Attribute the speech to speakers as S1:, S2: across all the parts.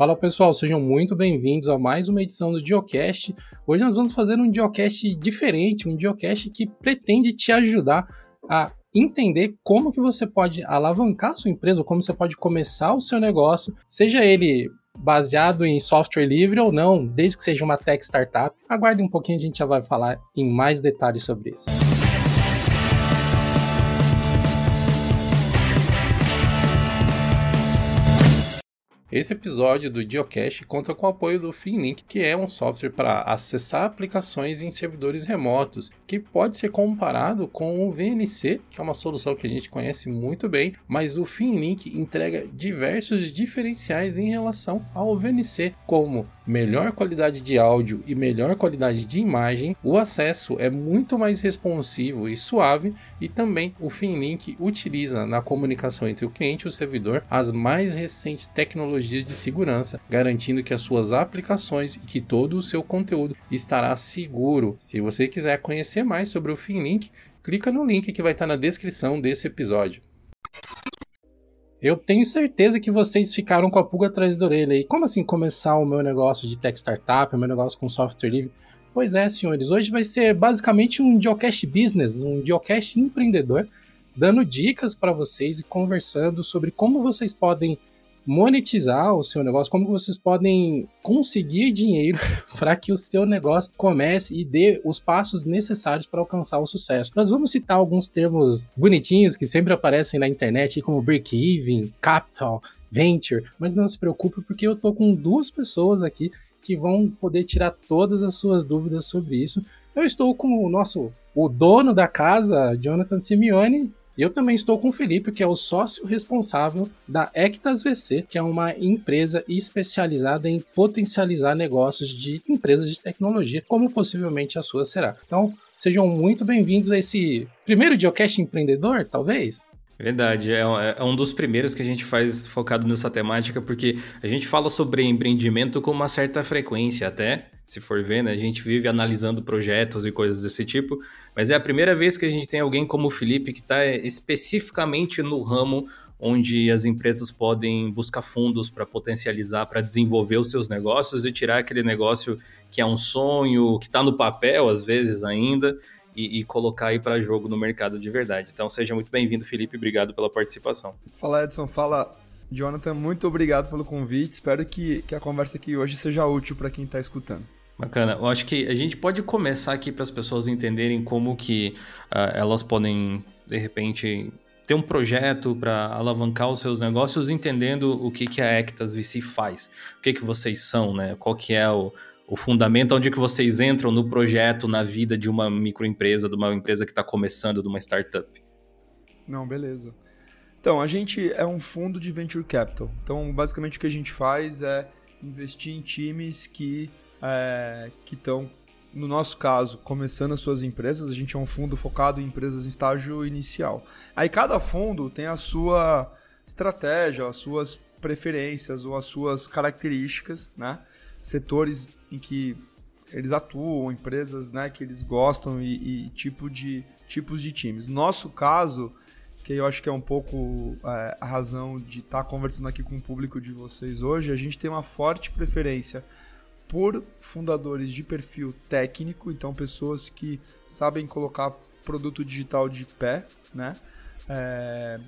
S1: Fala pessoal, sejam muito bem-vindos a mais uma edição do Diocast. Hoje nós vamos fazer um Diocast diferente, um Diocast que pretende te ajudar a entender como que você pode alavancar a sua empresa, como você pode começar o seu negócio, seja ele baseado em software livre ou não, desde que seja uma tech startup. Aguarde um pouquinho, a gente já vai falar em mais detalhes sobre isso. Esse episódio do Geocache conta com o apoio do Finlink, que é um software para acessar aplicações em servidores remotos, que pode ser comparado com o VNC, que é uma solução que a gente conhece muito bem, mas o Finlink entrega diversos diferenciais em relação ao VNC, como melhor qualidade de áudio e melhor qualidade de imagem, o acesso é muito mais responsivo e suave e também o Finlink utiliza na comunicação entre o cliente e o servidor as mais recentes tecnologias de segurança, garantindo que as suas aplicações e que todo o seu conteúdo estará seguro. Se você quiser conhecer mais sobre o Finlink, clica no link que vai estar na descrição desse episódio. Eu tenho certeza que vocês ficaram com a pulga atrás da orelha aí. Como assim começar o meu negócio de tech startup, o meu negócio com software livre? Pois é, senhores, hoje vai ser basicamente um Geocache Business, um Geocache empreendedor, dando dicas para vocês e conversando sobre como vocês podem monetizar o seu negócio, como vocês podem conseguir dinheiro para que o seu negócio comece e dê os passos necessários para alcançar o sucesso. Nós vamos citar alguns termos bonitinhos que sempre aparecem na internet, como break-even, capital, venture, mas não se preocupe porque eu tô com duas pessoas aqui que vão poder tirar todas as suas dúvidas sobre isso. Eu estou com o nosso o dono da casa, Jonathan Simeone, eu também estou com o Felipe, que é o sócio responsável da Ectas VC, que é uma empresa especializada em potencializar negócios de empresas de tecnologia, como possivelmente a sua será. Então, sejam muito bem-vindos a esse primeiro Geocast empreendedor, talvez?
S2: Verdade, é, é, um dos primeiros que a gente faz focado nessa temática, porque a gente fala sobre empreendimento com uma certa frequência até, se for ver, né? A gente vive analisando projetos e coisas desse tipo, mas é a primeira vez que a gente tem alguém como o Felipe que está especificamente no ramo onde as empresas podem buscar fundos para potencializar, para desenvolver os seus negócios e tirar aquele negócio que é um sonho, que está no papel às vezes ainda, e, e colocar aí para jogo no mercado de verdade. Então seja muito bem-vindo, Felipe, obrigado pela participação.
S3: Fala, Edson, fala. Jonathan, muito obrigado pelo convite. Espero que, que a conversa aqui hoje seja útil para quem está escutando.
S2: Bacana. Eu acho que a gente pode começar aqui para as pessoas entenderem como que uh, elas podem, de repente, ter um projeto para alavancar os seus negócios, entendendo o que, que a Ectas VC faz, o que, que vocês são, né? Qual que é o, o fundamento onde que vocês entram no projeto, na vida de uma microempresa, de uma empresa que está começando, de uma startup.
S3: Não, beleza. Então, a gente é um fundo de venture capital. Então, basicamente o que a gente faz é investir em times que é, que estão, no nosso caso, começando as suas empresas. A gente é um fundo focado em empresas em estágio inicial. Aí cada fundo tem a sua estratégia, as suas preferências ou as suas características, né? Setores em que eles atuam, empresas né, que eles gostam e, e tipo de, tipos de times. No nosso caso, que eu acho que é um pouco é, a razão de estar tá conversando aqui com o público de vocês hoje, a gente tem uma forte preferência por fundadores de perfil técnico, então pessoas que sabem colocar produto digital de pé, né? É,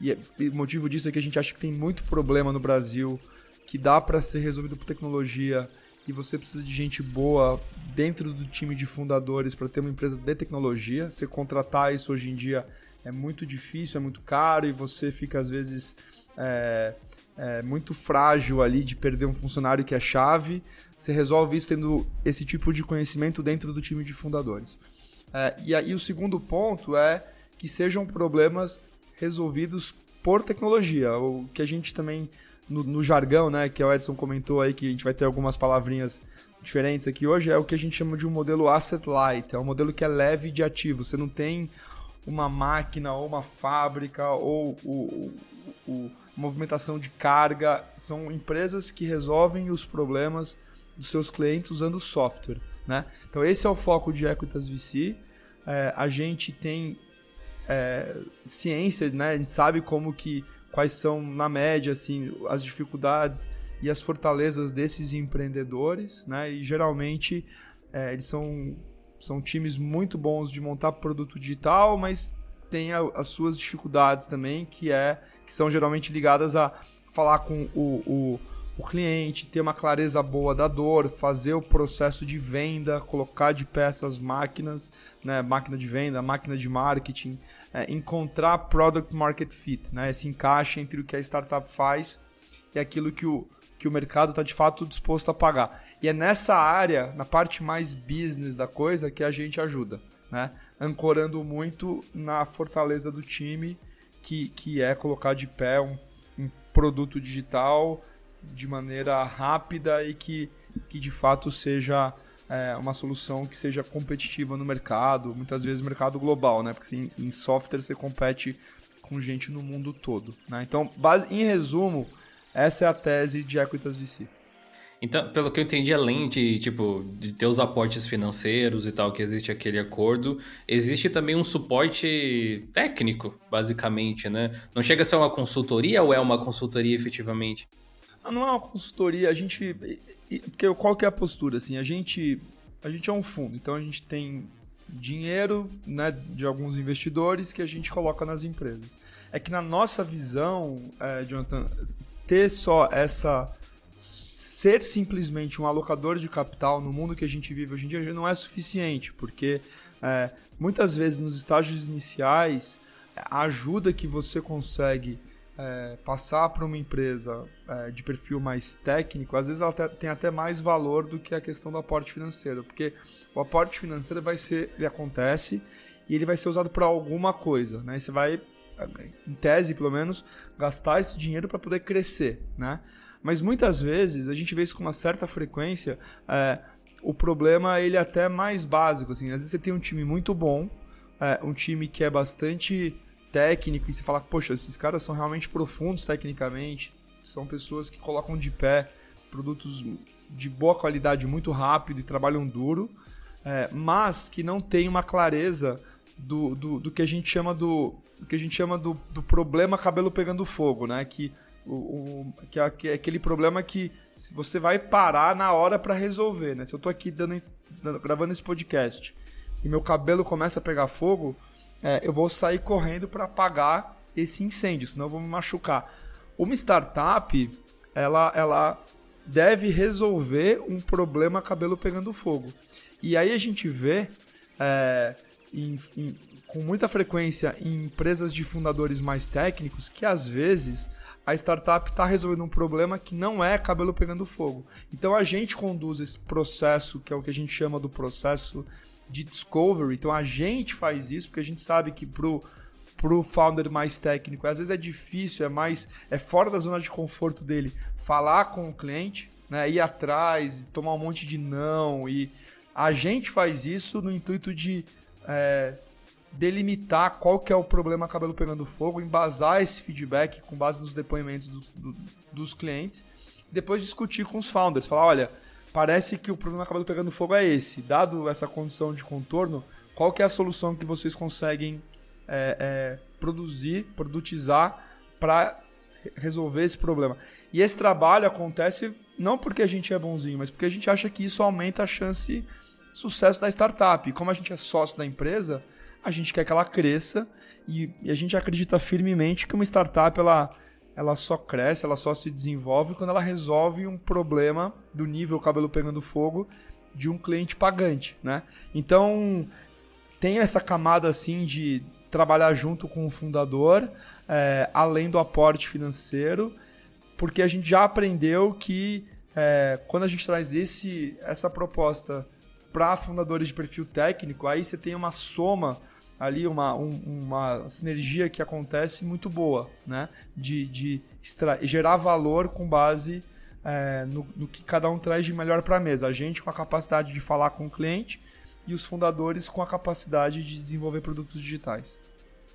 S3: e, e o motivo disso é que a gente acha que tem muito problema no Brasil que dá para ser resolvido por tecnologia e você precisa de gente boa dentro do time de fundadores para ter uma empresa de tecnologia. Você contratar isso hoje em dia é muito difícil, é muito caro e você fica às vezes é, é, muito frágil ali de perder um funcionário que é chave. Você resolve isso tendo esse tipo de conhecimento dentro do time de fundadores. É, e aí o segundo ponto é que sejam problemas resolvidos por tecnologia, o que a gente também no, no, jargão, né, que o Edson comentou aí, que a gente vai ter algumas palavrinhas diferentes aqui hoje, é o que a gente chama de um modelo asset light, é um modelo que é leve de ativo. Você não tem uma máquina ou uma fábrica ou o, o, o movimentação de carga, são empresas que resolvem os problemas dos seus clientes usando software, né? Então esse é o foco de Equitas VC. É, a gente tem é, ciência, né? A gente sabe como que quais são, na média, assim, as dificuldades e as fortalezas desses empreendedores, né? E geralmente é, eles são, são times muito bons de montar produto digital, mas tem a, as suas dificuldades também, que é que são geralmente ligadas a falar com o, o, o cliente, ter uma clareza boa da dor, fazer o processo de venda, colocar de pé essas máquinas, né, máquina de venda, máquina de marketing, é, encontrar product market fit, né, esse encaixe entre o que a startup faz e aquilo que o, que o mercado está de fato disposto a pagar. E é nessa área, na parte mais business da coisa, que a gente ajuda, né? ancorando muito na fortaleza do time, que, que é colocar de pé um, um produto digital de maneira rápida e que, que de fato seja é, uma solução que seja competitiva no mercado, muitas vezes mercado global, né? Porque em, em software você compete com gente no mundo todo. Né? Então, base, em resumo, essa é a tese de Equitas VC.
S2: Então, pelo que eu entendi, além de, tipo, de ter os aportes financeiros e tal, que existe aquele acordo, existe também um suporte técnico, basicamente, né? Não chega a ser uma consultoria ou é uma consultoria efetivamente?
S3: Ah, não é uma consultoria, a gente... Porque qual que é a postura, assim? A gente, a gente é um fundo, então a gente tem dinheiro né, de alguns investidores que a gente coloca nas empresas. É que na nossa visão, é, Jonathan, ter só essa ser simplesmente um alocador de capital no mundo que a gente vive hoje em dia não é suficiente, porque é, muitas vezes nos estágios iniciais a ajuda que você consegue é, passar para uma empresa é, de perfil mais técnico, às vezes ela tem até mais valor do que a questão do aporte financeiro, porque o aporte financeiro vai ser, ele acontece e ele vai ser usado para alguma coisa, né? E você vai, em tese pelo menos, gastar esse dinheiro para poder crescer, né? Mas muitas vezes, a gente vê isso com uma certa frequência, é, o problema ele é até mais básico. Assim. Às vezes você tem um time muito bom, é, um time que é bastante técnico, e você fala, poxa, esses caras são realmente profundos tecnicamente, são pessoas que colocam de pé produtos de boa qualidade muito rápido e trabalham duro, é, mas que não tem uma clareza do, do, do, que a gente chama do, do que a gente chama do, do problema cabelo pegando fogo, né? Que o, o, que, é, que é aquele problema que você vai parar na hora para resolver, né? Se eu tô aqui dando, dando, gravando esse podcast e meu cabelo começa a pegar fogo, é, eu vou sair correndo para apagar esse incêndio, senão eu vou me machucar. Uma startup, ela, ela deve resolver um problema cabelo pegando fogo. E aí a gente vê é, em, em, com muita frequência em empresas de fundadores mais técnicos que às vezes a startup está resolvendo um problema que não é cabelo pegando fogo. Então a gente conduz esse processo, que é o que a gente chama do processo de discovery. Então a gente faz isso porque a gente sabe que pro pro founder mais técnico, às vezes é difícil, é mais é fora da zona de conforto dele falar com o cliente, né, ir atrás, tomar um monte de não e a gente faz isso no intuito de é, delimitar qual que é o problema cabelo pegando fogo, embasar esse feedback com base nos depoimentos do, do, dos clientes, depois discutir com os founders, falar, olha, parece que o problema cabelo pegando fogo é esse, dado essa condição de contorno, qual que é a solução que vocês conseguem é, é, produzir, produtizar para resolver esse problema. E esse trabalho acontece não porque a gente é bonzinho, mas porque a gente acha que isso aumenta a chance de sucesso da startup. E como a gente é sócio da empresa, a gente quer que ela cresça e, e, a gente acredita firmemente que uma startup ela, ela só cresce, ela só se desenvolve quando ela resolve um problema do nível cabelo pegando fogo de um cliente pagante, né? Então tem essa camada assim de trabalhar junto com o fundador, é, além do aporte financeiro, porque a gente já aprendeu que é, quando a gente traz esse, essa proposta para fundadores de perfil técnico, aí você tem uma soma ali uma, um, uma sinergia que acontece muito boa, né? De, de gerar valor com base é, no, no, que cada um traz de melhor para a mesa. A gente com a capacidade de falar com o cliente e os fundadores com a capacidade de desenvolver produtos digitais.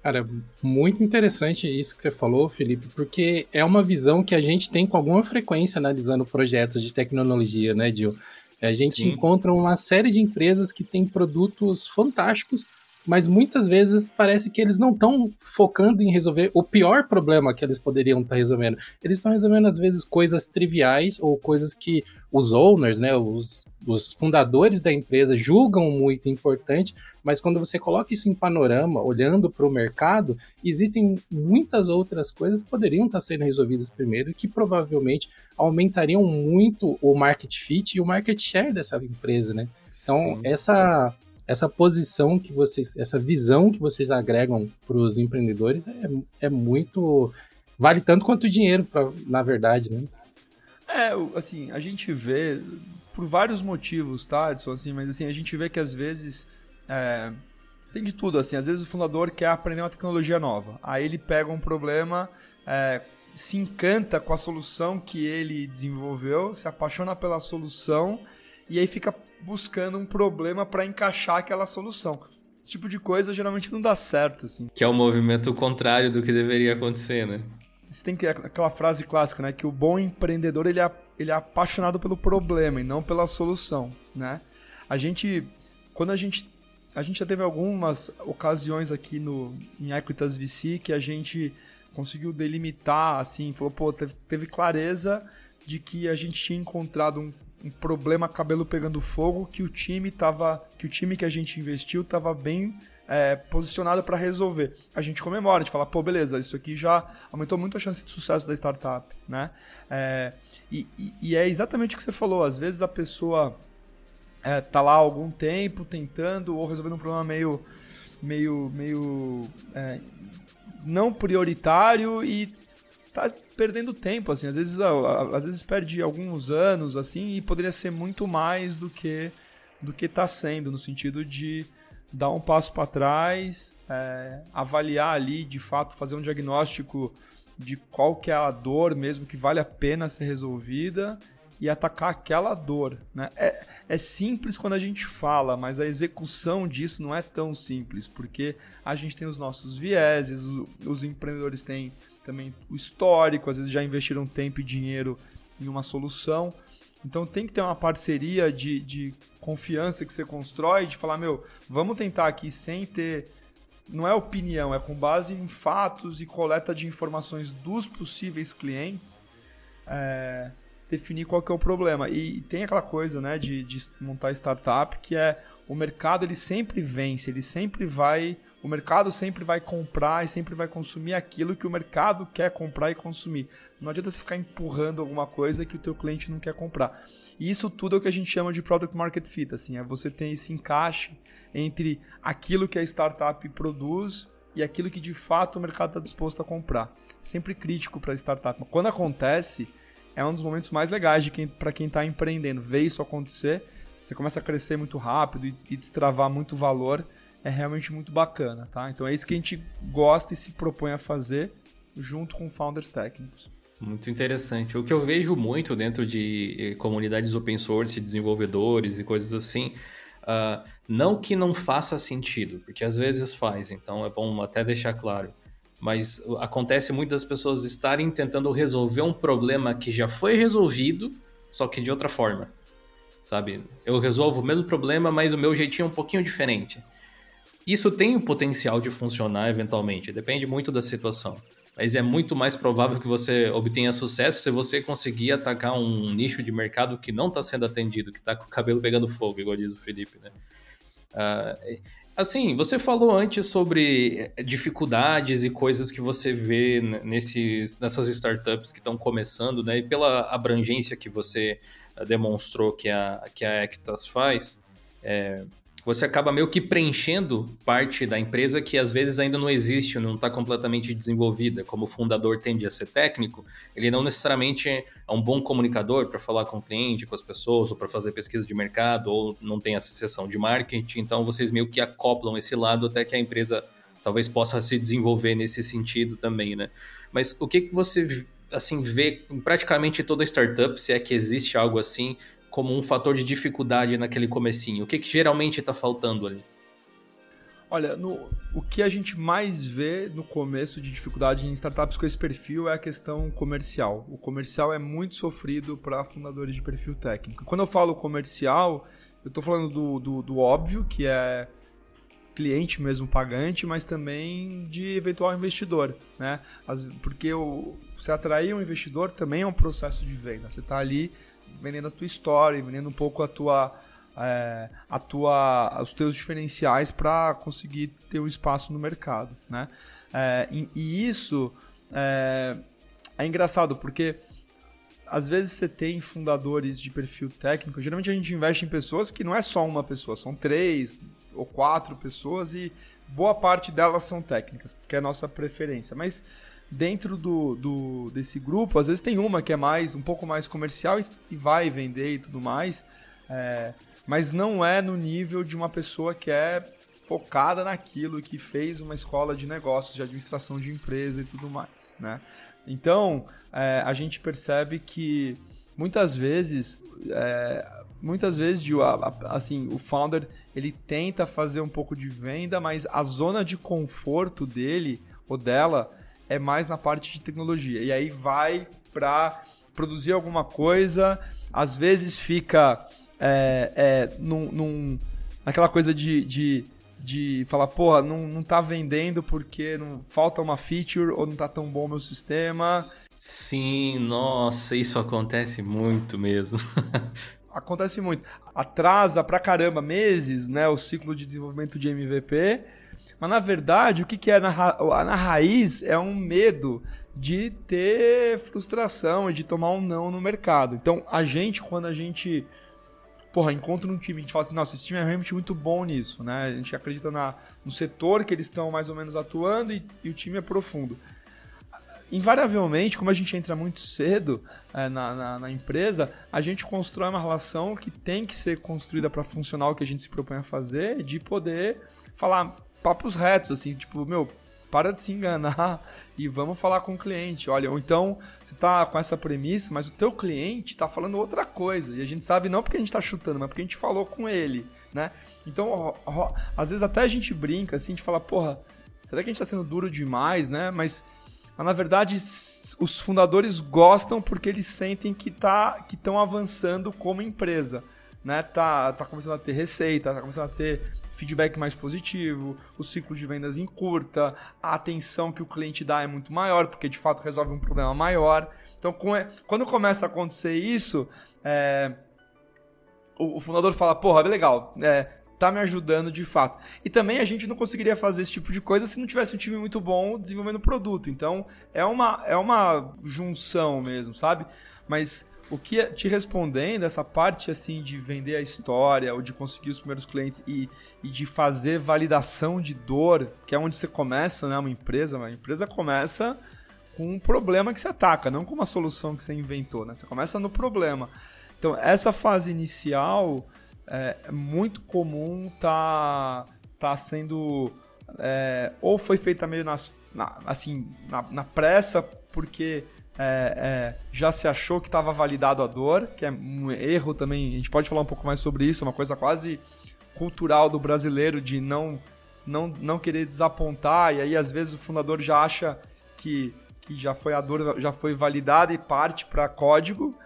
S1: Cara, muito interessante isso que você falou, Felipe, porque é uma visão que a gente tem com alguma frequência analisando projetos de tecnologia, né, Gil? A gente Sim. encontra uma série de empresas que têm produtos fantásticos, mas muitas vezes parece que eles não estão focando em resolver o pior problema que eles poderiam estar tá resolvendo. Eles estão resolvendo, às vezes, coisas triviais ou coisas que os owners, né, os, os fundadores da empresa julgam muito importante, mas quando você coloca isso em panorama, olhando para o mercado, existem muitas outras coisas que poderiam estar tá sendo resolvidas primeiro e que provavelmente aumentariam muito o market fit e o market share dessa empresa, né? Então, Sim. essa essa posição que vocês, essa visão que vocês agregam para os empreendedores é, é muito. vale tanto quanto o dinheiro, pra, na verdade, né?
S3: É, assim, a gente vê, por vários motivos, tá, Edson, assim, mas assim, a gente vê que às vezes. É, tem de tudo, assim, às vezes o fundador quer aprender uma tecnologia nova. Aí ele pega um problema, é, se encanta com a solução que ele desenvolveu, se apaixona pela solução e aí fica buscando um problema para encaixar aquela solução. Esse tipo de coisa geralmente não dá certo, assim.
S2: Que é o movimento contrário do que deveria acontecer, né?
S3: Você tem que aquela frase clássica, né, que o bom empreendedor ele é, ele é apaixonado pelo problema e não pela solução, né? A gente quando a gente a gente já teve algumas ocasiões aqui no em Equitas VC que a gente conseguiu delimitar assim, falou, pô, teve, teve clareza de que a gente tinha encontrado um um problema cabelo pegando fogo que o time tava, que o time que a gente investiu estava bem é, posicionado para resolver. A gente comemora, a gente fala, pô, beleza, isso aqui já aumentou muito a chance de sucesso da startup, né? É, e, e, e, é exatamente o que você falou. Às vezes a pessoa é, tá lá há algum tempo tentando ou resolvendo um problema meio, meio, meio é, não prioritário e tá perdendo tempo, assim. Às vezes, às vezes perde alguns anos, assim, e poderia ser muito mais do que do que está sendo, no sentido de dar um passo para trás, é, avaliar ali, de fato, fazer um diagnóstico de qual que é a dor mesmo que vale a pena ser resolvida e atacar aquela dor. Né? É, é simples quando a gente fala, mas a execução disso não é tão simples, porque a gente tem os nossos vieses, os empreendedores têm também o histórico, às vezes já investiram tempo e dinheiro em uma solução. Então tem que ter uma parceria de, de confiança que você constrói, de falar, meu, vamos tentar aqui sem ter. Não é opinião, é com base em fatos e coleta de informações dos possíveis clientes. É, definir qual que é o problema. E, tem aquela coisa né, de, de montar startup que é o mercado ele sempre vence, ele sempre vai o mercado sempre vai comprar e sempre vai consumir aquilo que o mercado quer comprar e consumir. Não adianta você ficar empurrando alguma coisa que o teu cliente não quer comprar. E isso tudo é o que a gente chama de product market fit, assim, é você ter esse encaixe entre aquilo que a startup produz e aquilo que de fato o mercado está disposto a comprar. Sempre crítico para a startup. Mas quando acontece, é um dos momentos mais legais quem, para quem está empreendendo. Ver isso acontecer, você começa a crescer muito rápido e, e destravar muito valor é realmente muito bacana, tá? Então é isso que a gente gosta e se propõe a fazer junto com founders técnicos.
S2: Muito interessante. O que eu vejo muito dentro de eh, comunidades open source, desenvolvedores e coisas assim, uh, não que não faça sentido, porque às vezes faz, então é bom até deixar claro. Mas acontece muitas pessoas estarem tentando resolver um problema que já foi resolvido, só que de outra forma. Sabe? Eu resolvo o mesmo problema, mas o meu jeitinho é um pouquinho diferente. Isso tem o potencial de funcionar eventualmente, depende muito da situação. Mas é muito mais provável que você obtenha sucesso se você conseguir atacar um nicho de mercado que não está sendo atendido, que está com o cabelo pegando fogo, igual diz o Felipe, né? Uh, assim, você falou antes sobre dificuldades e coisas que você vê nesses, nessas startups que estão começando, né? E pela abrangência que você demonstrou que a, que a Actas faz, é, você acaba meio que preenchendo parte da empresa que às vezes ainda não existe, não está completamente desenvolvida. Como o fundador tende a ser técnico, ele não necessariamente é um bom comunicador para falar com o cliente, com as pessoas, ou para fazer pesquisa de mercado, ou não tem associação de marketing. Então vocês meio que acoplam esse lado até que a empresa talvez possa se desenvolver nesse sentido também, né? Mas o que, que você assim vê em praticamente toda startup, se é que existe algo assim, como um fator de dificuldade naquele comecinho? O que, que geralmente está faltando ali?
S3: Olha, no, o que a gente mais vê no começo de dificuldade em startups com esse perfil é a questão comercial. O comercial é muito sofrido para fundadores de perfil técnico. Quando eu falo comercial, eu estou falando do, do, do, óbvio, que é cliente mesmo pagante, mas também de eventual investidor, né? porque o, você atrair um investidor também é um processo de venda. Você está ali vendendo a tua história, vendendo um pouco a tua, é, a tua, os teus diferenciais para conseguir ter um espaço no mercado, né? É, e, e, isso é, é engraçado porque às vezes você tem fundadores de perfil técnico. Geralmente a gente investe em pessoas que não é só uma pessoa, são três ou quatro pessoas e boa parte delas são técnicas, porque é a nossa preferência. Mas dentro do, do desse grupo, às vezes tem uma que é mais um pouco mais comercial e, e vai vender e tudo mais, é, mas não é no nível de uma pessoa que é focada naquilo, que fez uma escola de negócios, de administração de empresa e tudo mais, né? Então, é, a gente percebe que muitas vezes, é, muitas vezes, assim, o founder ele tenta fazer um pouco de venda, mas a zona de conforto dele ou dela é mais na parte de tecnologia. E aí vai para produzir alguma coisa, às vezes fica é, é, num, num, naquela coisa de, de de falar, porra, não, não tá vendendo porque não falta uma feature ou não tá tão bom o meu sistema.
S2: Sim, nossa, isso acontece muito mesmo.
S3: acontece muito. Atrasa pra caramba meses, né, o ciclo de desenvolvimento de MVP. Mas na verdade, o que, que é na, ra na raiz é um medo de ter frustração e de tomar um não no mercado. Então, a gente, quando a gente porra, encontra um time, a gente fala assim, nossa, esse time é realmente muito bom nisso, né? A gente acredita na, no setor que eles estão mais ou menos atuando e, e, o time é profundo. Invariavelmente, como a gente entra muito cedo é, na, na, na, empresa, a gente constrói uma relação que tem que ser construída para funcionar o que a gente se propõe a fazer, de poder falar papos retos, assim, tipo, meu, para de se enganar e vamos falar com o cliente. Olha, ou então você está com essa premissa, mas o teu cliente está falando outra coisa. E a gente sabe não porque a gente está chutando, mas porque a gente falou com ele, né? Então, ó, ó, às vezes até a gente brinca assim, de falar, porra, será que a gente está sendo duro demais, né? Mas, mas na verdade os fundadores gostam porque eles sentem que tá estão avançando como empresa, né? Tá, tá começando a ter receita, tá começando a ter feedback mais positivo, o ciclo de vendas encurta, a atenção que o cliente dá é muito maior, porque de fato resolve um problema maior. Então, quando começa a acontecer isso, é, o, fundador fala: porra, legal, é, tá me ajudando de fato. E também a gente não conseguiria fazer esse tipo de coisa se não tivesse um time muito bom desenvolvendo produto. Então, é uma, é uma junção mesmo, sabe? Mas o que te respondendo, essa parte assim de vender a história, ou de conseguir os primeiros clientes e, e de fazer validação de dor, que é onde você começa, né? Uma empresa, uma empresa começa com um problema que você ataca, não com uma solução que você inventou, né? Você começa no problema. Então, essa fase inicial é, é muito comum tá, tá sendo é, ou foi feita meio nas, na, assim, na, na pressa, porque é, é, já se achou que estava validado a dor, que é um erro também. A gente pode falar um pouco mais sobre isso, uma coisa quase cultural do brasileiro de não, não, não querer desapontar, e aí às vezes o fundador já acha que, que já foi a dor já foi validada e parte para código.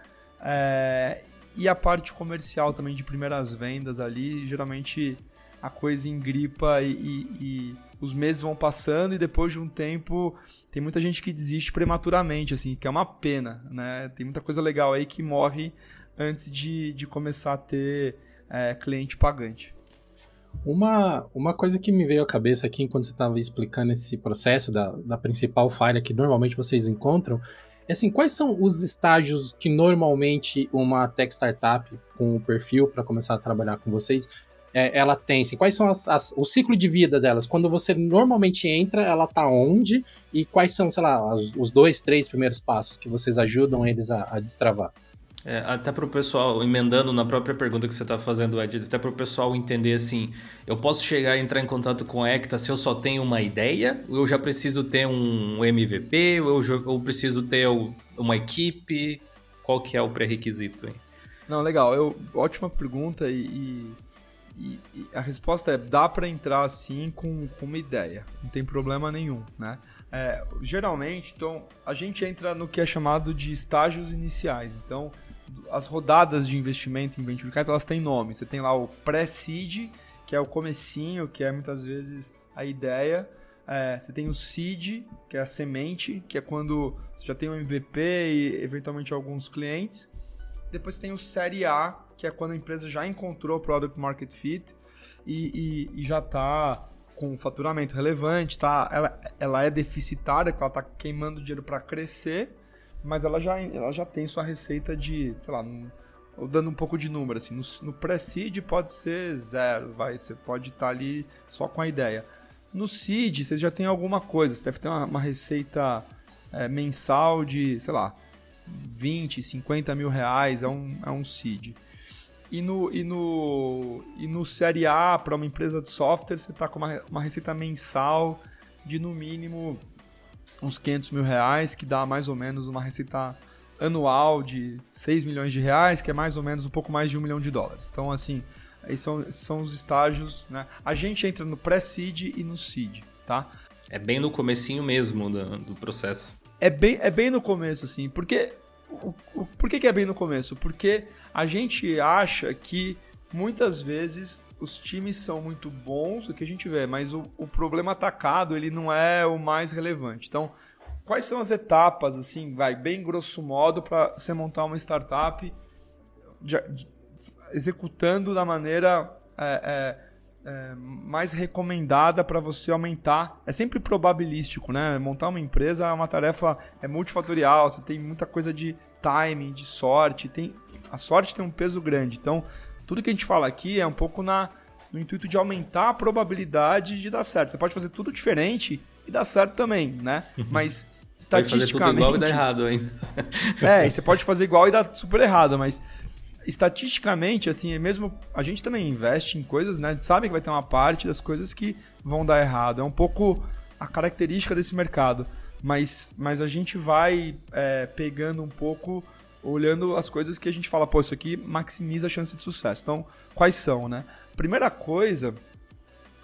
S3: É, e a parte comercial também de primeiras vendas ali, geralmente a coisa engripa e, e, e os meses vão passando e depois de um tempo tem muita gente que desiste prematuramente, assim, que é uma pena, né? Tem muita coisa legal aí que morre antes de, de começar a ter é, cliente pagante.
S1: Uma, uma coisa que me veio à cabeça aqui enquanto você estava explicando esse processo da, da principal falha que normalmente vocês encontram é assim, quais são os estágios que normalmente uma tech startup com o perfil para começar a trabalhar com vocês é, ela tem? Assim, quais são as, as, o ciclo de vida delas? Quando você normalmente entra, ela tá onde? E quais são, sei lá, os, os dois, três primeiros passos que vocês ajudam eles a, a destravar?
S2: É, até para o pessoal, emendando na própria pergunta que você está fazendo, Ed, até para o pessoal entender assim, eu posso chegar e entrar em contato com a Ecta se eu só tenho uma ideia? Ou eu já preciso ter um MVP? Ou eu, ou preciso ter uma equipe? Qual que é o pré-requisito?
S3: Não, legal. Eu, ótima pergunta e, e e, e a resposta é: dá para entrar assim com, com uma ideia, não tem problema nenhum, né? É, geralmente, então, a gente entra no que é chamado de estágios iniciais. Então, as rodadas de investimento em venture capital elas têm nome. Você tem lá o pré-seed, que é o comecinho, que é muitas vezes a ideia. É, você tem o seed, que é a semente, que é quando você já tem um MVP e eventualmente alguns clientes. Depois você tem o série A, que é quando a empresa já encontrou o product market fit e, e, e já está com faturamento relevante, tá? Ela, ela é deficitária, ela está queimando dinheiro para crescer, mas ela já, ela já tem sua receita de, sei lá, dando um pouco de número, assim, no, no pré-seed pode ser zero, vai, você pode estar tá ali só com a ideia. No seed, você já tem alguma coisa, você deve ter uma, uma receita é, mensal de, sei lá, 20, 50 mil reais, é um, é um seed. E no, e no, e no Série A, para uma empresa de software, você está com uma, uma receita mensal de no mínimo uns 500 mil reais, que dá mais ou menos uma receita anual de 6 milhões de reais, que é mais ou menos um pouco mais de um milhão de dólares. Então, assim, aí são, são os estágios, né? A gente entra no pré-seed e no seed, tá?
S2: É bem no comecinho mesmo do, do processo.
S3: É bem, é bem no começo, assim, porque... O, por que, que é bem no começo? Porque a gente acha que muitas vezes os times são muito bons, o que a gente vê, mas o, o problema atacado ele não é o mais relevante. Então, quais são as etapas, assim, vai, bem grosso modo, para você montar uma startup executando da maneira é, é, é, mais recomendada para você aumentar? É sempre probabilístico, né? Montar uma empresa é uma tarefa é multifatorial, você tem muita coisa de timing, de sorte, tem a sorte tem um peso grande. Então, tudo que a gente fala aqui é um pouco na no intuito de aumentar a probabilidade de dar certo. Você pode fazer tudo diferente e dar certo também, né? Mas estatisticamente. Pode fazer tudo igual
S2: e dar errado, hein?
S3: é, e você pode fazer igual e dar super errado, mas estatisticamente, assim, é mesmo a gente também investe em coisas, né? A gente sabe que vai ter uma parte das coisas que vão dar errado. É um pouco a característica desse mercado. Mas, mas a gente vai é, pegando um pouco, olhando as coisas que a gente fala, pô, isso aqui maximiza a chance de sucesso. Então, quais são, né? Primeira coisa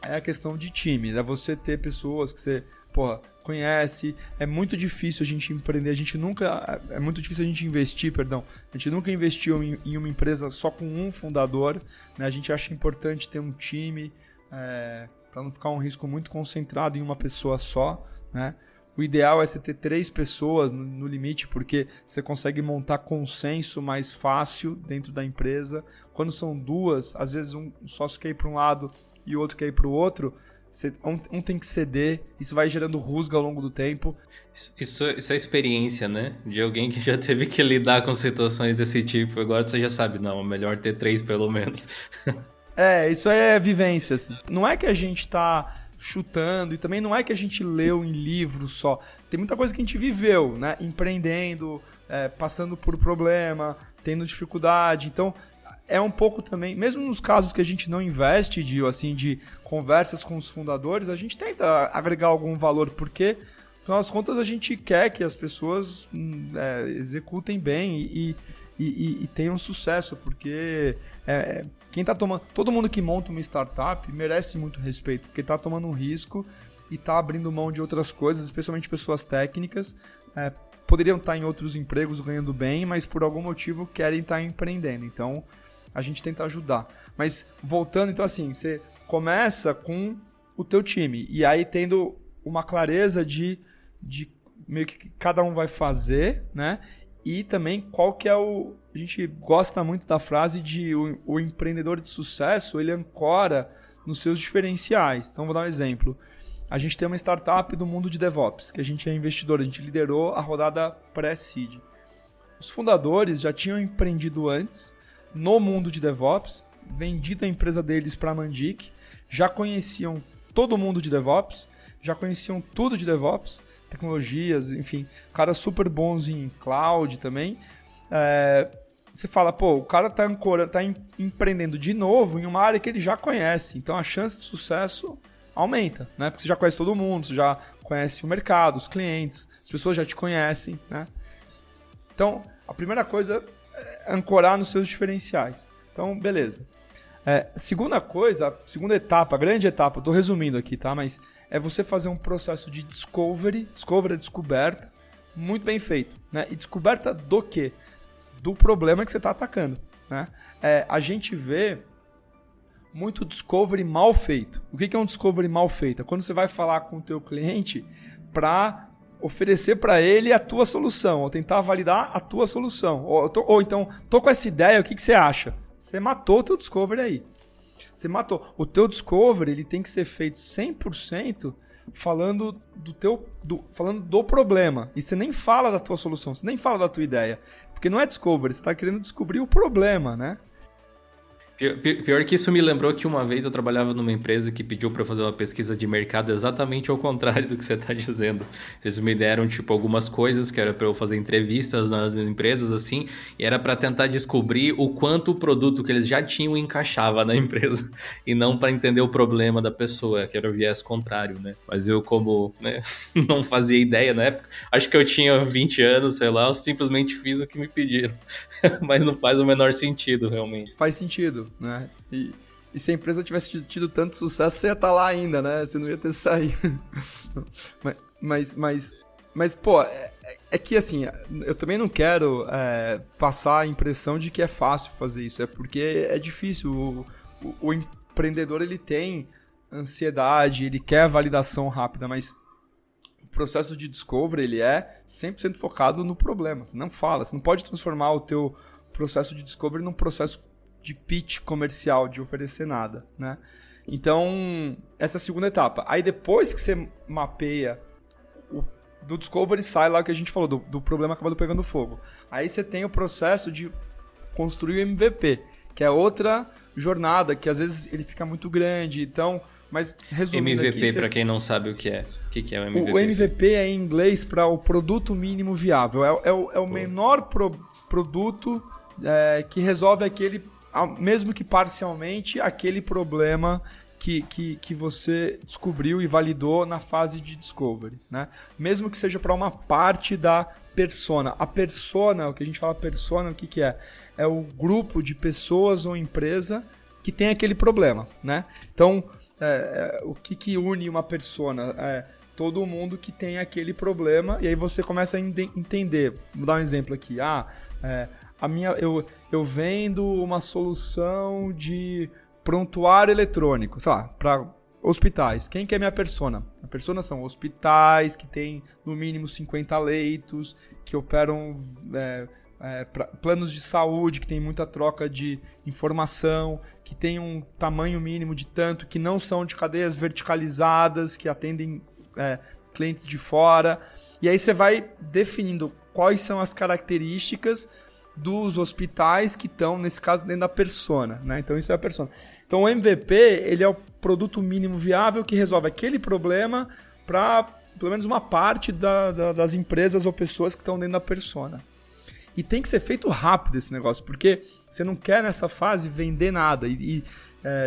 S3: é a questão de time, é você ter pessoas que você, porra, conhece. É muito difícil a gente empreender, a gente nunca. É muito difícil a gente investir, perdão. A gente nunca investiu em, em uma empresa só com um fundador. Né? A gente acha importante ter um time é, para não ficar um risco muito concentrado em uma pessoa só. Né? O ideal é você ter três pessoas no, no, limite, porque você consegue montar consenso mais fácil dentro da empresa. Quando são duas, às vezes um sócio quer ir para um lado e outro quer ir para o outro, um, tem que ceder, isso vai gerando rusga ao longo do tempo.
S2: Isso, isso é experiência, né? De alguém que já teve que lidar com situações desse tipo. Agora você já sabe, não, é melhor ter três pelo menos.
S3: é, isso é vivência. Assim. Não é que a gente tá chutando e também não é que a gente leu em livro só. Tem muita coisa que a gente viveu, né? Empreendendo, é, passando por problema, tendo dificuldade. Então, é um pouco também, mesmo nos casos que a gente não investe, de assim, de conversas com os fundadores, a gente tenta agregar algum valor, porque, afinal das contas, a gente quer que as pessoas hum, é, executem bem e, e, e, e, tenham sucesso, porque é, quem tá tomando. Todo mundo que monta uma startup merece muito respeito, porque está tomando um risco e está abrindo mão de outras coisas, especialmente pessoas técnicas. É, poderiam estar em outros empregos ganhando bem, mas por algum motivo querem estar empreendendo. Então, a gente tenta ajudar. Mas voltando, então assim, você começa com o teu time e aí tendo uma clareza de, de meio que cada um vai fazer, né? E também qual que é o a gente gosta muito da frase de o, o empreendedor de sucesso, ele ancora nos seus diferenciais. Então vou dar um exemplo. A gente tem uma startup do mundo de DevOps, que a gente é investidor, a gente liderou a rodada pré-seed. Os fundadores já tinham empreendido antes, no mundo de DevOps, vendido a empresa deles para a Mandic, já conheciam todo mundo de DevOps, já conheciam tudo de DevOps, tecnologias, enfim, caras super bons em cloud também. É, você fala, pô, o cara está tá empreendendo de novo em uma área que ele já conhece, então a chance de sucesso aumenta, né? Porque você já conhece todo mundo, você já conhece o mercado, os clientes, as pessoas já te conhecem, né? Então, a primeira coisa ancorar nos seus diferenciais. Então, beleza. É, segunda coisa, segunda etapa, grande etapa, estou resumindo aqui, tá? Mas é você fazer um processo de discovery, discovery é descoberta, muito bem feito. Né? E descoberta do quê? Do problema que você está atacando. Né? É, a gente vê muito discovery mal feito. O que é um discovery mal feito? É quando você vai falar com o teu cliente para oferecer para ele a tua solução, ou tentar validar a tua solução. Ou, tô, ou então, tô com essa ideia, o que, que você acha? Você matou o teu discovery aí. Você matou. O teu discovery ele tem que ser feito 100% falando do teu do, falando do problema. E você nem fala da tua solução, você nem fala da tua ideia. Porque não é discovery, você está querendo descobrir o problema, né?
S2: Pior, que isso me lembrou que uma vez eu trabalhava numa empresa que pediu para fazer uma pesquisa de mercado exatamente ao contrário do que você está dizendo. Eles me deram tipo algumas coisas que era para eu fazer entrevistas nas empresas assim, e era para tentar descobrir o quanto o produto que eles já tinham encaixava na empresa e não para entender o problema da pessoa, que era o viés contrário, né? Mas eu como, né, não fazia ideia na época, acho que eu tinha 20 anos, sei lá, eu simplesmente fiz o que me pediram. Mas não faz o menor sentido, realmente.
S3: Faz sentido né? E, e se a empresa tivesse tido tanto sucesso, você ia estar tá lá ainda, né? Você não ia ter saído. mas, mas, mas, mas, pô, é, é, que assim, eu também não quero é, passar a impressão de que é fácil fazer isso. É porque é difícil. O, o, o empreendedor, ele tem ansiedade, ele quer validação rápida, mas processo de discovery, ele é 100% focado no problema. Você não fala, você não pode transformar o teu processo de discovery num processo de pitch comercial, de oferecer nada, né? Então, essa é a segunda etapa. Aí depois que você mapeia o, do discovery sai lá o que a gente falou, do, do problema acabando pegando fogo. Aí você tem o processo de construir o MVP, que é outra jornada, que às vezes ele fica muito grande, então... Mas resumindo
S2: MVP,
S3: para
S2: quem não sabe o que é. O que, que é o MVP?
S3: O MVP é em inglês para o produto mínimo viável. É, é, o, é o menor pro, produto é, que resolve aquele mesmo que parcialmente, aquele problema que, que, que você descobriu e validou na fase de discovery, né? Mesmo que seja para uma parte da persona. A persona, o que a gente fala persona, o que, que é? É o grupo de pessoas ou empresa que tem aquele problema, né? Então, é, é, o que, que une uma persona? É todo mundo que tem aquele problema e aí você começa a entender. Vou dar um exemplo aqui. Ah, é, a minha, eu, eu vendo uma solução de prontuário eletrônico, sei lá, para hospitais. Quem que é minha persona? A persona são hospitais que tem no mínimo 50 leitos, que operam é, é, pra, planos de saúde, que tem muita troca de informação, que tem um tamanho mínimo de tanto, que não são de cadeias verticalizadas, que atendem é, clientes de fora. E aí você vai definindo quais são as características dos hospitais que estão, nesse caso, dentro da persona. Né? Então, isso é a persona. Então, o MVP ele é o produto mínimo viável que resolve aquele problema para pelo menos uma parte da, da, das empresas ou pessoas que estão dentro da persona. E tem que ser feito rápido esse negócio, porque você não quer nessa fase vender nada. E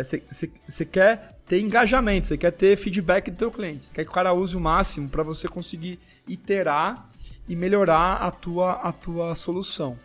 S3: você é, quer ter engajamento, você quer ter feedback do teu cliente. Você quer que o cara use o máximo para você conseguir iterar e melhorar a tua, a tua solução.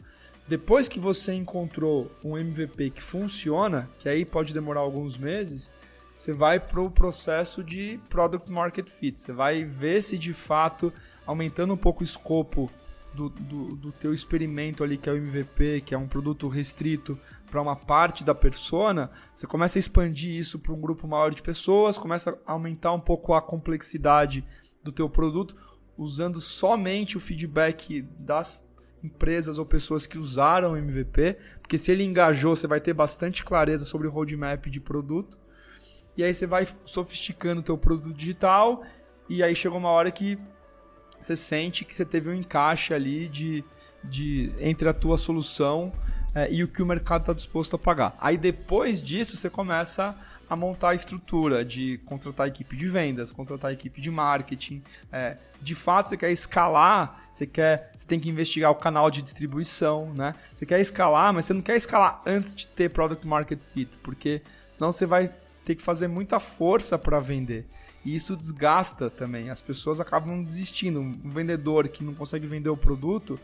S3: Depois que você encontrou um MVP que funciona, que aí pode demorar alguns meses, você vai para o processo de Product Market Fit. Você vai ver se de fato, aumentando um pouco o escopo do, do, do teu experimento ali, que é o MVP, que é um produto restrito para uma parte da persona, você começa a expandir isso para um grupo maior de pessoas, começa a aumentar um pouco a complexidade do teu produto, usando somente o feedback das empresas ou pessoas que usaram o MVP, porque se ele engajou, você vai ter bastante clareza sobre o roadmap de produto. E aí você vai sofisticando o teu produto digital e aí chegou uma hora que você sente que você teve um encaixe ali de, de entre a tua solução é, e o que o mercado está disposto a pagar. Aí depois disso você começa a montar a estrutura de contratar a equipe de vendas, contratar a equipe de marketing. É, de fato, você quer escalar, você quer, você tem que investigar o canal de distribuição, né? Você quer escalar, mas você não quer escalar antes de ter product market fit, porque senão você vai ter que fazer muita força para vender. E isso desgasta também. As pessoas acabam desistindo. Um vendedor que não consegue vender o produto,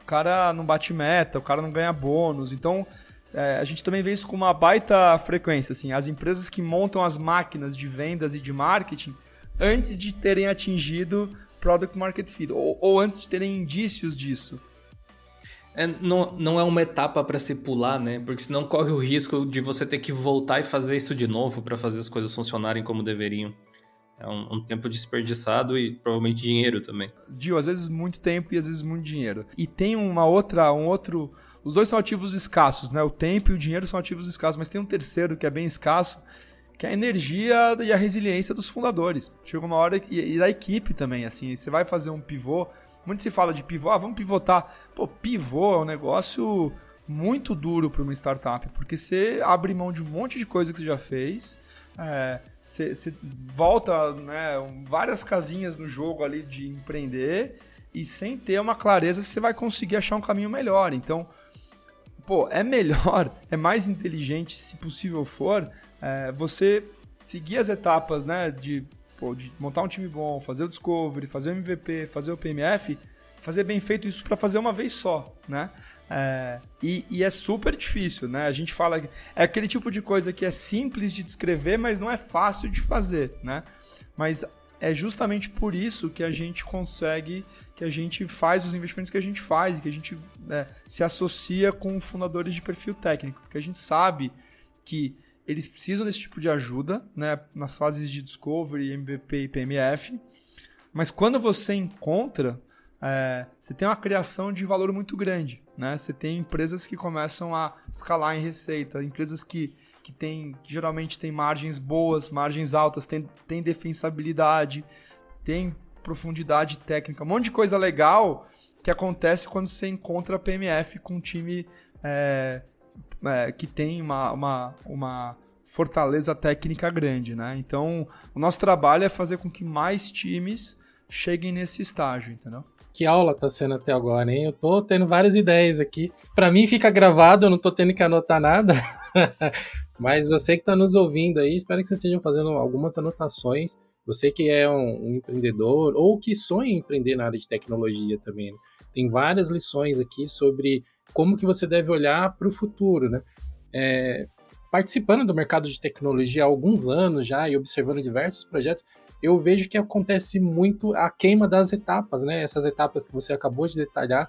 S3: o cara não bate meta, o cara não ganha bônus. Então, é, a gente também vê isso com uma baita frequência. Assim, as empresas que montam as máquinas de vendas e de marketing antes de terem atingido product market fit ou, ou antes de terem indícios disso.
S2: É, não, não é uma etapa para se pular, né? Porque senão corre o risco de você ter que voltar e fazer isso de novo para fazer as coisas funcionarem como deveriam. É um, um, tempo desperdiçado e provavelmente dinheiro também.
S3: Dio, às vezes muito tempo e às vezes muito dinheiro. E tem uma outra, um outro. Os dois são ativos escassos, né? O tempo e o dinheiro são ativos escassos, mas tem um terceiro que é bem escasso, que é a energia e a resiliência dos fundadores. Chega uma hora e, e da equipe também, assim. Você vai fazer um pivô, muito se fala de pivô, ah, vamos pivotar. Pô, pivô é um negócio muito duro para uma startup, porque você abre mão de um monte de coisa que você já fez. É, você, volta né, várias casinhas no jogo ali de empreender e sem ter uma clareza você vai conseguir achar um caminho melhor. Então, pô, é melhor, é mais inteligente, se possível for, é, você seguir as etapas, né, de, pô, de montar um time bom, fazer o discovery, fazer o MVP, fazer o PMF, fazer bem feito isso para fazer uma vez só, né? É, e, e, é super difícil, né? A gente fala. É aquele tipo de coisa que é simples de descrever, mas não é fácil de fazer, né? Mas é justamente por isso que a gente consegue, que a gente faz os investimentos que a gente faz, que a gente é, se associa com fundadores de perfil técnico, porque a gente sabe que eles precisam desse tipo de ajuda, né? Nas fases de discovery, MVP e PMF. Mas quando você encontra, é, você tem uma criação de valor muito grande. Né? Você tem empresas que começam a escalar em receita, empresas que, que, tem, que geralmente têm margens boas, margens altas, tem, tem defensabilidade, tem profundidade técnica, um monte de coisa legal que acontece quando você encontra a PMF com um time é, é, que tem uma, uma, uma fortaleza técnica grande. Né? Então, o nosso trabalho é fazer com que mais times cheguem nesse estágio, entendeu?
S1: Que aula tá sendo até agora, hein? Eu tô tendo várias ideias aqui. Para mim fica gravado, eu não tô tendo que anotar nada. Mas você que está nos ouvindo aí, espero que vocês estejam fazendo algumas anotações. Você que é um, um empreendedor ou que sonha em empreender na área de tecnologia também. Né? Tem várias lições aqui sobre como que você deve olhar para o futuro, né? É, participando do mercado de tecnologia há alguns anos já e observando diversos projetos, eu vejo que acontece muito a queima das etapas, né? Essas etapas que você acabou de detalhar,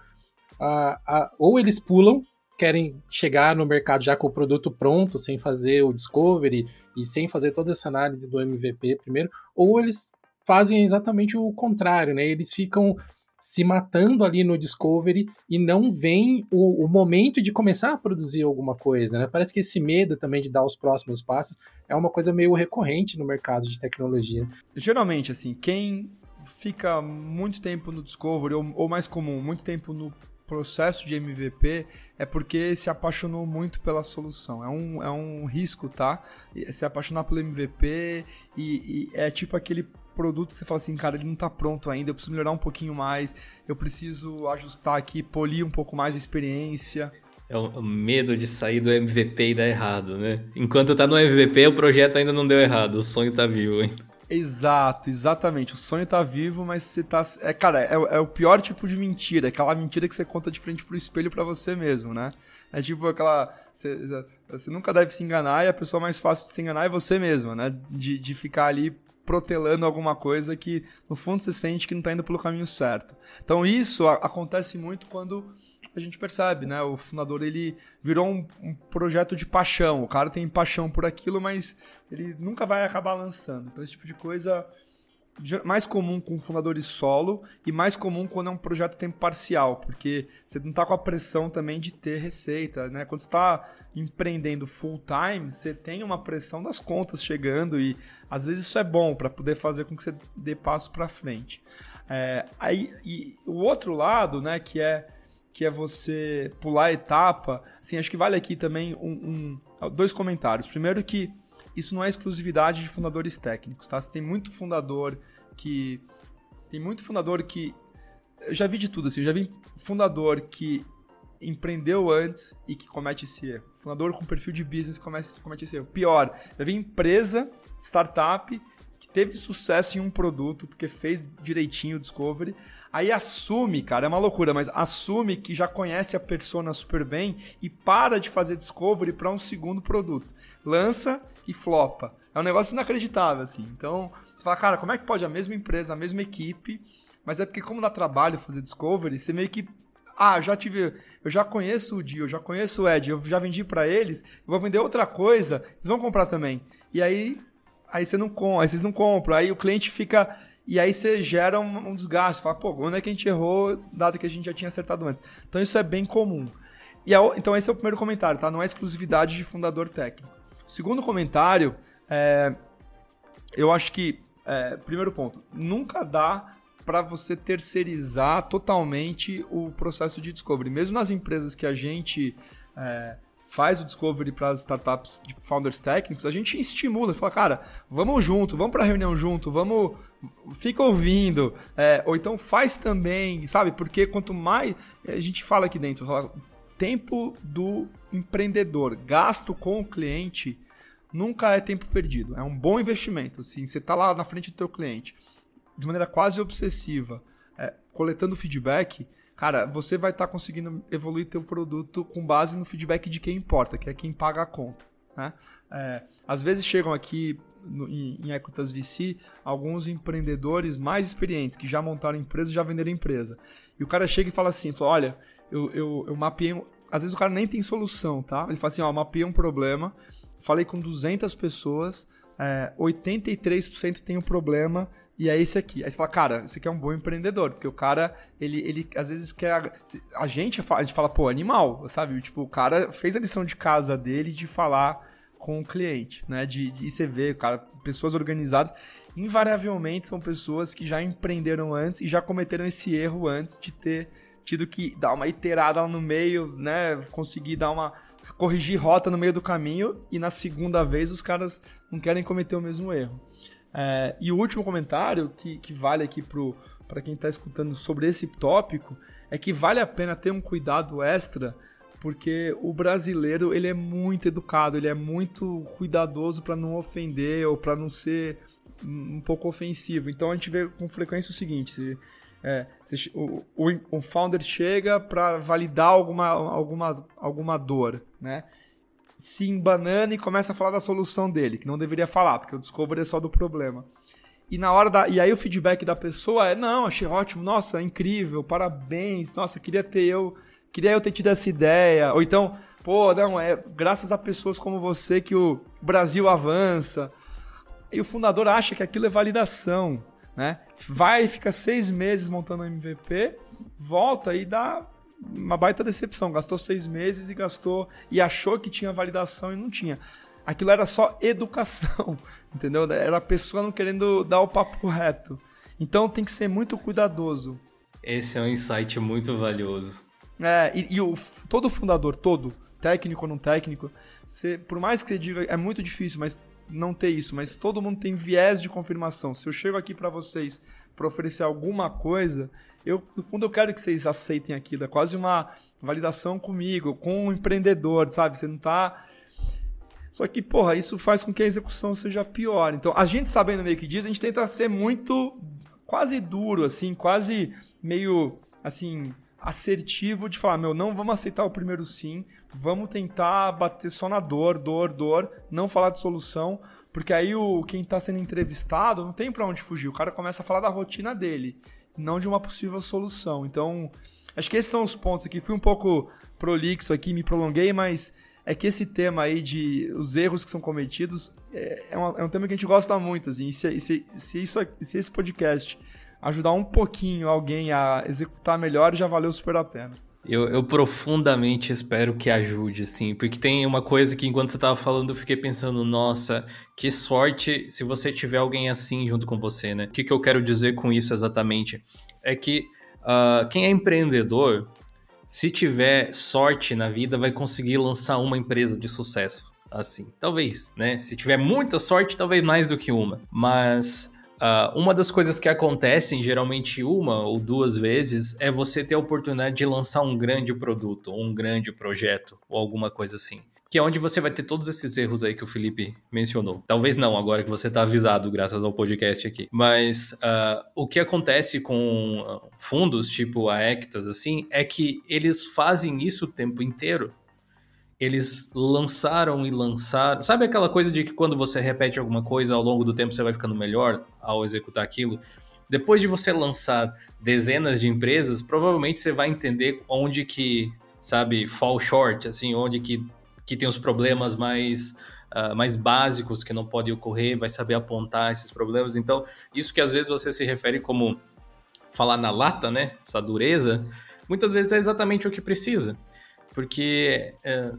S1: ou eles pulam, querem chegar no mercado já com o produto pronto, sem fazer o discovery e sem fazer toda essa análise do MVP primeiro, ou eles fazem exatamente o contrário, né? Eles ficam se matando ali no Discovery e não vem o, o, momento de começar a produzir alguma coisa, né? Parece que esse medo também de dar os próximos passos é uma coisa meio recorrente no mercado de tecnologia.
S3: Geralmente, assim, quem fica muito tempo no Discovery, ou, ou mais comum, muito tempo no processo de MVP, é porque se apaixonou muito pela solução. É um, é um risco, tá? Se apaixonar pelo MVP e, e é tipo aquele produto que você fala assim, cara, ele não tá pronto ainda, eu preciso melhorar um pouquinho mais, eu preciso ajustar aqui, polir um pouco mais a experiência.
S2: É o medo de sair do MVP e dar errado, né? Enquanto tá no MVP, o projeto ainda não deu errado, o sonho tá vivo, hein?
S3: Exato, exatamente. O sonho tá vivo, mas você tá. É, cara, é, é o pior tipo de mentira. Aquela mentira que você conta de frente pro espelho para você mesmo, né? É tipo aquela. Você, você, nunca deve se enganar e a pessoa mais fácil de se enganar é você mesmo, né? De, de ficar ali protelando alguma coisa que no fundo você sente que não está indo pelo caminho certo. Então isso acontece muito quando a gente percebe, né? O fundador ele virou um, um, projeto de paixão. O cara tem paixão por aquilo, mas ele nunca vai acabar lançando. Então esse tipo de coisa mais comum com fundadores solo e mais comum quando é um projeto tempo parcial, porque você não está com a pressão também de ter receita, né? Quando está empreendendo full time, você tem uma pressão das contas chegando e às vezes isso é bom para poder fazer com que você dê passo para frente. É, aí e o outro lado, né, que é que é você pular etapa, assim, acho que vale aqui também um, um dois comentários. Primeiro que isso não é exclusividade de fundadores técnicos, tá? Você tem muito fundador que. Tem muito fundador que. Eu já vi de tudo, assim. Eu já vi fundador que empreendeu antes e que comete esse erro. Fundador com perfil de business comete, comete esse erro. Pior, já vi empresa, startup, que teve sucesso em um produto porque fez direitinho o discovery. Aí assume, cara, é uma loucura, mas assume que já conhece a persona super bem e para de fazer discovery para um segundo produto. Lança e flopa. É um negócio inacreditável, assim. Então, você fala, cara, como é que pode a mesma empresa, a mesma equipe, mas é porque como dá trabalho fazer discovery, você meio que ah, já tive, eu já conheço o Dio, eu já conheço o Ed, eu já vendi para eles, vou vender outra coisa, eles vão comprar também. E aí, aí você não compra, aí vocês não compram, aí o cliente fica e aí você gera um, um desgaste, fala, pô, onde é que a gente errou, dado que a gente já tinha acertado antes. Então isso é bem comum. E a, então esse é o primeiro comentário, tá? Não é exclusividade de fundador técnico. Segundo comentário, é, eu acho que, é, primeiro ponto, nunca dá para você terceirizar totalmente o processo de discovery. Mesmo nas empresas que a gente é, faz o discovery para as startups de founders técnicos, a gente estimula, fala, cara, vamos junto, vamos para reunião junto, vamos, fica ouvindo, é, ou então faz também, sabe? Porque quanto mais a gente fala aqui dentro, fala, tempo do empreendedor, gasto com o cliente nunca é tempo perdido. É um bom investimento. Assim, você está lá na frente do teu cliente de maneira quase obsessiva, é, coletando feedback, cara, você vai estar tá conseguindo evoluir teu produto com base no feedback de quem importa, que é quem paga a conta. Né? É, às vezes chegam aqui no, em, em Equitas VC alguns empreendedores mais experientes que já montaram empresa já venderam empresa. E o cara chega e fala assim: fala, olha, eu, eu, eu mapeei. Às vezes o cara nem tem solução, tá? Ele fala assim: ó, mapeei um problema, falei com 200 pessoas, é, 83% tem um problema e é esse aqui. Aí você fala, cara, esse aqui é um bom empreendedor, porque o cara, ele, ele às vezes quer. A gente, a gente fala, pô, animal, sabe? Tipo, o cara fez a lição de casa dele de falar com o cliente, né? De, de você vê, cara, pessoas organizadas, invariavelmente são pessoas que já empreenderam antes e já cometeram esse erro antes de ter tido que dar uma iterada no meio, né? Conseguir dar uma corrigir rota no meio do caminho e na segunda vez os caras não querem cometer o mesmo erro. É, e o último comentário que, que vale aqui para quem está escutando sobre esse tópico é que vale a pena ter um cuidado extra porque o brasileiro ele é muito educado, ele é muito cuidadoso para não ofender ou para não ser um pouco ofensivo. Então a gente vê com frequência o seguinte: é, o, o, o, founder chega para validar alguma, alguma, alguma dor, né? Se embanana e começa a falar da solução dele, que não deveria falar, porque o discovery é só do problema. E na hora da. E aí o feedback da pessoa é: não, achei ótimo, nossa, incrível, parabéns, nossa, queria ter eu. Queria eu ter tido essa ideia. Ou então, pô, não, é graças a pessoas como você que o Brasil avança. E o fundador acha que aquilo é validação né? Vai, fica seis meses montando MVP, volta e dá uma baita decepção. Gastou seis meses e gastou e achou que tinha validação e não tinha. Aquilo era só educação, entendeu? Era a pessoa não querendo dar o papo reto. Então tem que ser muito cuidadoso.
S2: Esse é um insight muito valioso.
S3: É, e, e o, todo fundador, todo, técnico ou não técnico, você, por mais que você diga, é muito difícil, mas não ter isso, mas todo mundo tem viés de confirmação. Se eu chego aqui para vocês para oferecer alguma coisa, eu no fundo eu quero que vocês aceitem aquilo. É quase uma validação comigo, com o um empreendedor, sabe? Você não tá só que, porra, isso faz com que a execução seja pior. Então, a gente sabendo meio que diz, a gente tenta ser muito quase duro assim, quase meio assim, assertivo de falar, meu, não vamos aceitar o primeiro sim, vamos tentar bater só na dor, dor, dor, não falar de solução, porque aí o quem está sendo entrevistado não tem para onde fugir, o cara começa a falar da rotina dele, não de uma possível solução. Então, acho que esses são os pontos aqui. Fui um pouco prolixo aqui, me prolonguei, mas é que esse tema aí de os erros que são cometidos é, é, uma, é um tema que a gente gosta muito, assim, e se, se, se, isso, se esse podcast ajudar um pouquinho alguém a executar melhor, já valeu super a pena.
S2: Eu, eu, profundamente espero que ajude, sim, porque tem uma coisa que enquanto você estava falando eu fiquei pensando, nossa, que sorte se você tiver alguém assim junto com você, né? O que, que eu quero dizer com isso exatamente? É que uh, quem é empreendedor, se tiver sorte na vida, vai conseguir lançar uma empresa de sucesso, assim. Talvez, né? Se tiver muita sorte, talvez mais do que uma. Mas Uh, uma das coisas que acontecem, geralmente uma ou duas vezes, é você ter a oportunidade de lançar um grande produto, ou um grande projeto, ou alguma coisa assim. Que é onde você vai ter todos esses erros aí que o Felipe mencionou. Talvez não, agora que você está avisado, graças ao podcast aqui. Mas uh, o que acontece com fundos, tipo a Ectas, assim, é que eles fazem isso o tempo inteiro eles lançaram e lançaram. Sabe aquela coisa de que quando você repete alguma coisa ao longo do tempo você vai ficando melhor ao executar aquilo? depois de você lançar dezenas de empresas, provavelmente você vai entender onde que, sabe, fall short, assim, onde que, que tem os problemas mais uh, mais básicos que não podem ocorrer, vai saber apontar esses problemas. Então, isso que às vezes você se refere como falar na lata, né? Essa dureza, muitas vezes é exatamente o que precisa. Porque é,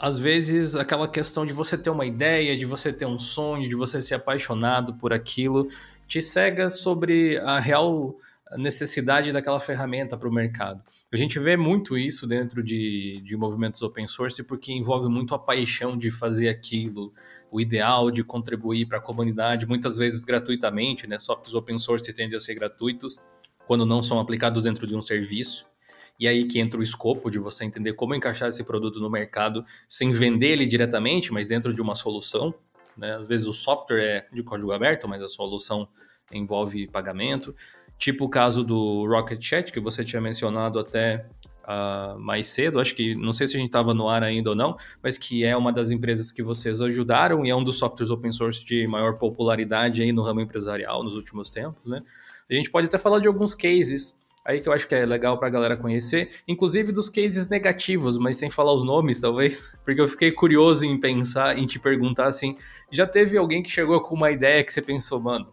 S2: às vezes aquela questão de você ter uma ideia, de você ter um sonho, de você ser apaixonado por aquilo, te cega sobre a real necessidade daquela ferramenta para o mercado. A gente vê muito isso dentro de, de movimentos open source porque envolve muito a paixão de fazer aquilo, o ideal de contribuir para a comunidade, muitas vezes gratuitamente, né? Softwares open source tendem a ser gratuitos quando não são aplicados dentro de um serviço. E aí que entra o escopo de você entender como encaixar esse produto no mercado sem vender ele diretamente, mas dentro de uma solução. Né? Às vezes o software é de código aberto, mas a solução envolve pagamento. Tipo o caso do Rocket Chat, que você tinha mencionado até uh, mais cedo, acho que não sei se a gente estava no ar ainda ou não, mas que é uma das empresas que vocês ajudaram e é um dos softwares open source de maior popularidade aí no ramo empresarial nos últimos tempos, né? A gente pode até falar de alguns cases aí que eu acho que é legal para a galera conhecer, inclusive dos cases negativos, mas sem falar os nomes, talvez, porque eu fiquei curioso em pensar, em te perguntar assim, já teve alguém que chegou com uma ideia que você pensou, mano,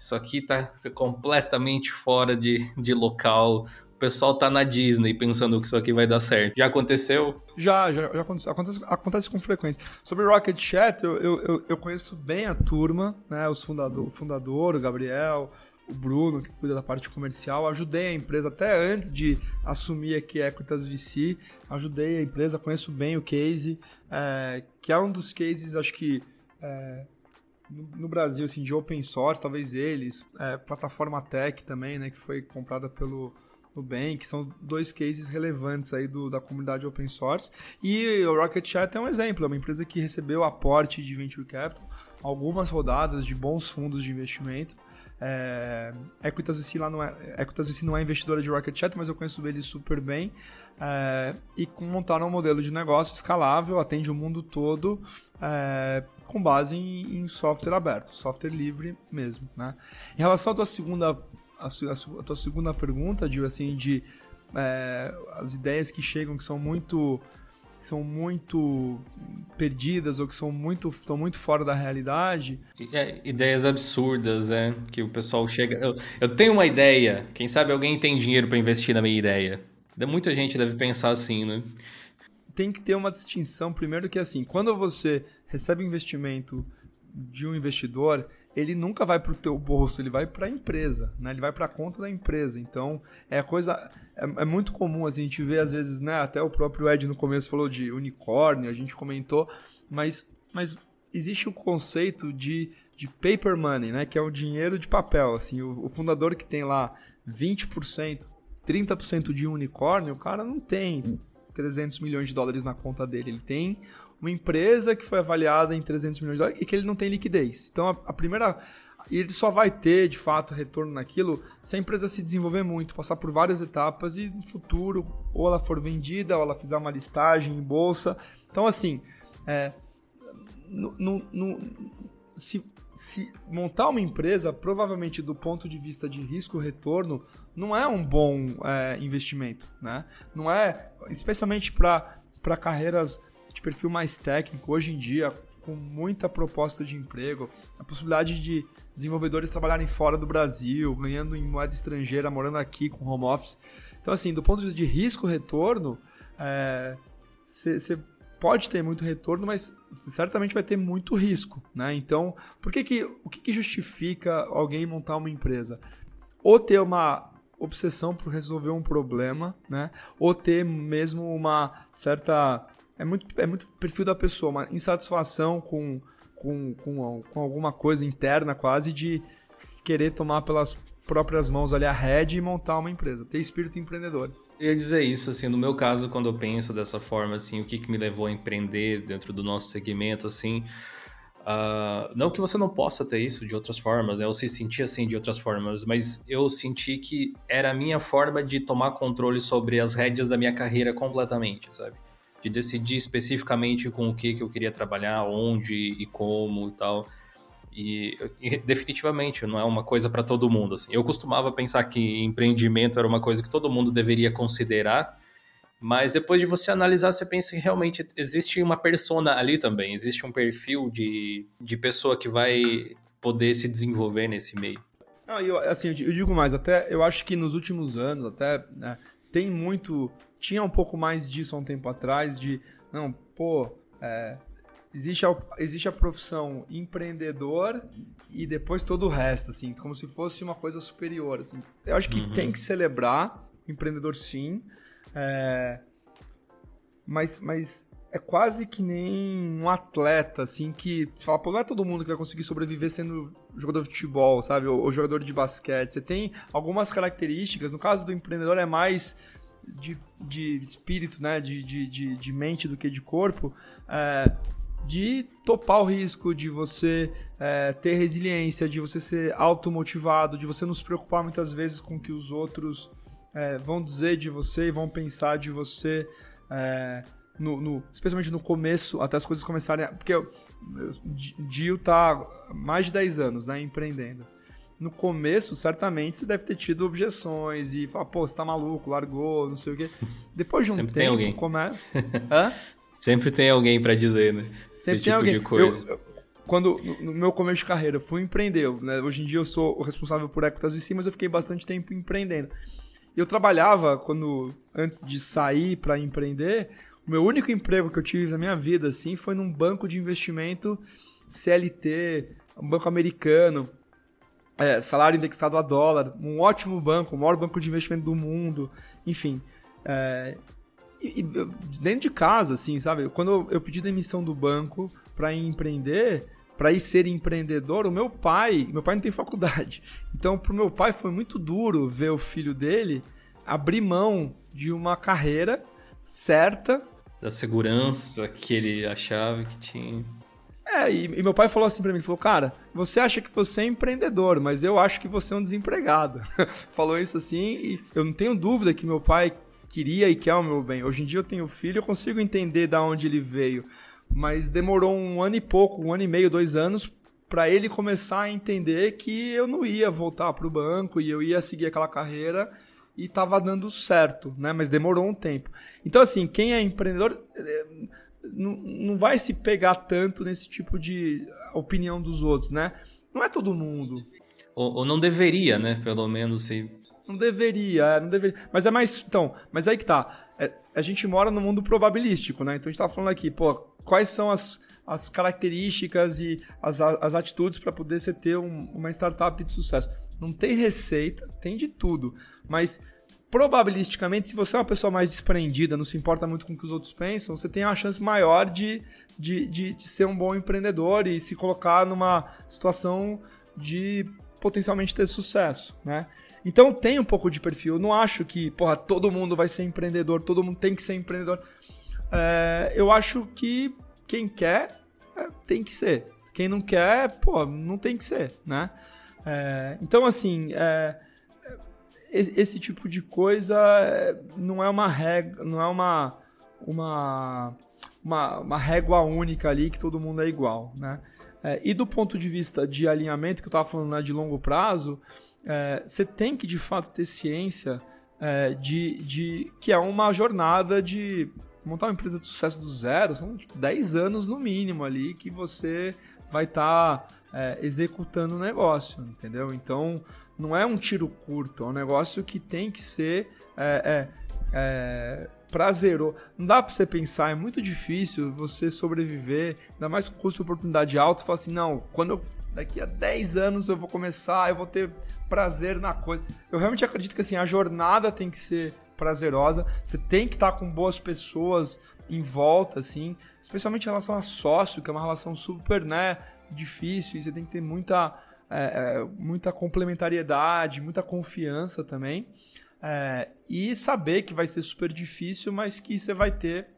S2: isso aqui tá completamente fora de, de local. O pessoal tá na Disney pensando que isso aqui vai dar certo. Já aconteceu?
S3: Já, já, já aconteceu. Acontece, acontece com frequência. Sobre Rocket Chat, eu, eu, eu conheço bem a turma, né? Os fundador, o fundador, o Gabriel, o Bruno, que cuida da parte comercial. Ajudei a empresa até antes de assumir aqui a Equitas VC. Ajudei a empresa, conheço bem o case, é, que é um dos cases, acho que. É, no, Brasil, assim, de open source, talvez eles, é, plataforma Tech também, né, que foi comprada pelo Nubank, são dois cases relevantes aí do, da comunidade open source. E o Rocket Chat é um exemplo, é uma empresa que recebeu aporte de venture capital, algumas rodadas de bons fundos de investimento. É, Equitas lá não é, Equitas não é investidora de Rocket Chat, mas eu conheço eles super bem. É, e montaram um modelo de negócio escalável, atende o mundo todo, é, com base em, em, software aberto, software livre mesmo, né? Em relação à tua segunda, a, tua segunda pergunta, de assim, de é, as ideias que chegam que são muito que são muito perdidas ou que são muito, estão muito fora da realidade.
S2: É, ideias absurdas, né? Que o pessoal chega. Eu, eu tenho uma ideia. Quem sabe alguém tem dinheiro para investir na minha ideia. Muita gente deve pensar assim, né?
S3: Tem que ter uma distinção, primeiro que assim, quando você recebe investimento de um investidor, ele nunca vai para o teu bolso, ele vai para a empresa, né? Ele vai para a conta da empresa. Então, é coisa é, é, muito comum assim, a gente ver às vezes, né, até o próprio Ed no começo falou de unicórnio, a gente comentou, mas mas existe o conceito de, de paper money, né, que é o dinheiro de papel, assim, o, o fundador que tem lá 20%, 30% de unicórnio, o cara não tem 300 milhões de dólares na conta dele, ele tem uma empresa que foi avaliada em 300 milhões de dólares e que ele não tem liquidez. Então, a, a primeira. E ele só vai ter, de fato, retorno naquilo se a empresa se desenvolver muito, passar por várias etapas e no futuro, ou ela for vendida, ou ela fizer uma listagem em bolsa. Então, assim, é, no, no, no, se, se montar uma empresa, provavelmente do ponto de vista de risco-retorno, não é um bom é, investimento, né? Não é, especialmente para carreiras de perfil mais técnico, hoje em dia, com muita proposta de emprego, a possibilidade de desenvolvedores trabalharem fora do Brasil, ganhando em moeda estrangeira, morando aqui com home office. Então, assim, do ponto de vista de risco-retorno, você é, pode ter muito retorno, mas certamente vai ter muito risco, né? Então, por que que, o que, que justifica alguém montar uma empresa? Ou ter uma obsessão por resolver um problema, né? Ou ter mesmo uma certa é muito, é muito perfil da pessoa, uma insatisfação com, com, com, com alguma coisa interna quase de querer tomar pelas próprias mãos ali a rede e montar uma empresa, ter espírito empreendedor.
S2: Eu ia dizer isso, assim, no meu caso, quando eu penso dessa forma, assim, o que, que me levou a empreender dentro do nosso segmento, assim, uh, não que você não possa ter isso de outras formas, né, eu se sentir assim de outras formas, mas eu senti que era a minha forma de tomar controle sobre as rédeas da minha carreira completamente, sabe? De decidir especificamente com o que, que eu queria trabalhar, onde e como e tal. E, e, definitivamente não é uma coisa para todo mundo. Assim. Eu costumava pensar que empreendimento era uma coisa que todo mundo deveria considerar, mas depois de você analisar, você pensa que realmente existe uma persona ali também, existe um perfil de, de pessoa que vai poder se desenvolver nesse meio.
S3: Não, eu, assim, eu digo mais, até eu acho que nos últimos anos, até né, tem muito. Tinha um pouco mais disso há um tempo atrás, de. Não, pô, é, existe, a, existe a profissão empreendedor e depois todo o resto, assim, como se fosse uma coisa superior, assim. Eu acho que uhum. tem que celebrar o empreendedor sim, é, mas, mas é quase que nem um atleta, assim, que fala, pô, não é todo mundo que vai conseguir sobreviver sendo jogador de futebol, sabe? Ou, ou jogador de basquete. Você tem algumas características, no caso do empreendedor é mais de, de espírito, né? De, de, de, de mente do que de corpo. É, de topar o risco, de você é, ter resiliência, de você ser automotivado, de você não se preocupar muitas vezes com o que os outros é, vão dizer de você e vão pensar de você. É, no, no, especialmente no começo, até as coisas começarem. A, porque o Dio tá mais de 10 anos né, empreendendo. No começo, certamente, você deve ter tido objeções e falar, pô, você tá maluco, largou, não sei o quê. Depois de um
S2: Sempre
S3: tempo, tem
S2: alguém.
S3: começa. Hã?
S2: Sempre tem alguém para dizer, né?
S3: Sempre Esse tem tipo alguém. De coisa. Eu, eu, quando, no meu começo de carreira, fui empreender. Né? Hoje em dia eu sou o responsável por Equitas e sim, mas eu fiquei bastante tempo empreendendo. Eu trabalhava, quando antes de sair para empreender, o meu único emprego que eu tive na minha vida, assim, foi num banco de investimento CLT, um banco americano, é, salário indexado a dólar, um ótimo banco, o maior banco de investimento do mundo, enfim. É, e, e, dentro de casa, assim, sabe? Quando eu, pedi demissão do banco para empreender, para ir ser empreendedor, o meu pai, meu pai não tem faculdade. Então, pro meu pai foi muito duro ver o filho dele abrir mão de uma carreira certa.
S2: Da segurança que ele achava que tinha.
S3: É, e, e meu pai falou assim para mim, falou, cara, você acha que você é empreendedor, mas eu acho que você é um desempregado. falou isso assim e eu não tenho dúvida que meu pai queria e quer o meu bem. Hoje em dia eu tenho filho, eu consigo entender da onde ele veio, mas demorou um ano e pouco, um ano e meio, dois anos para ele começar a entender que eu não ia voltar para o banco e eu ia seguir aquela carreira e estava dando certo, né? Mas demorou um tempo. Então, assim, quem é empreendedor é, não, não vai se pegar tanto nesse tipo de opinião dos outros, né? Não é todo mundo.
S2: Ou, ou não deveria, né? Pelo menos se.
S3: Não deveria, é, não deveria. Mas é mais. Então, mas aí que tá. É, a gente mora no mundo probabilístico, né? Então a gente tá falando aqui, pô, quais são as, as características e as, as atitudes para poder você ter um, uma startup de sucesso. Não tem receita, tem de tudo. Mas probabilisticamente, se você é uma pessoa mais desprendida, não se importa muito com o que os outros pensam, você tem uma chance maior de, de, de, de ser um bom empreendedor e se colocar numa situação de potencialmente ter sucesso, né? Então tem um pouco de perfil. Eu não acho que, porra, todo mundo vai ser empreendedor, todo mundo tem que ser empreendedor. É, eu acho que quem quer é, tem que ser. Quem não quer, pô, não tem que ser, né? É, então, assim, é, esse tipo de coisa é, não é uma regra, não é uma, uma, uma, uma régua única ali que todo mundo é igual, né? É, e do ponto de vista de alinhamento que eu estava falando né, de longo prazo, é, você tem que de fato ter ciência é, de, de que é uma jornada de montar uma empresa de sucesso do zero, são 10 anos no mínimo ali que você vai estar tá, é, executando o negócio, entendeu? Então não é um tiro curto, é um negócio que tem que ser é, é, é prazeroso. Não dá para você pensar, é muito difícil você sobreviver, ainda mais com custo de oportunidade alto, falar assim, não, quando eu, daqui a 10 anos eu vou começar, eu vou ter prazer na coisa. Eu realmente acredito que assim, a jornada tem que ser prazerosa, você tem que estar com boas pessoas em volta, assim, especialmente em relação a sócio, que é uma relação super, né, difícil, e você tem que ter muita é, é, muita complementariedade, muita confiança também. É, e saber que vai ser super difícil, mas que você vai ter,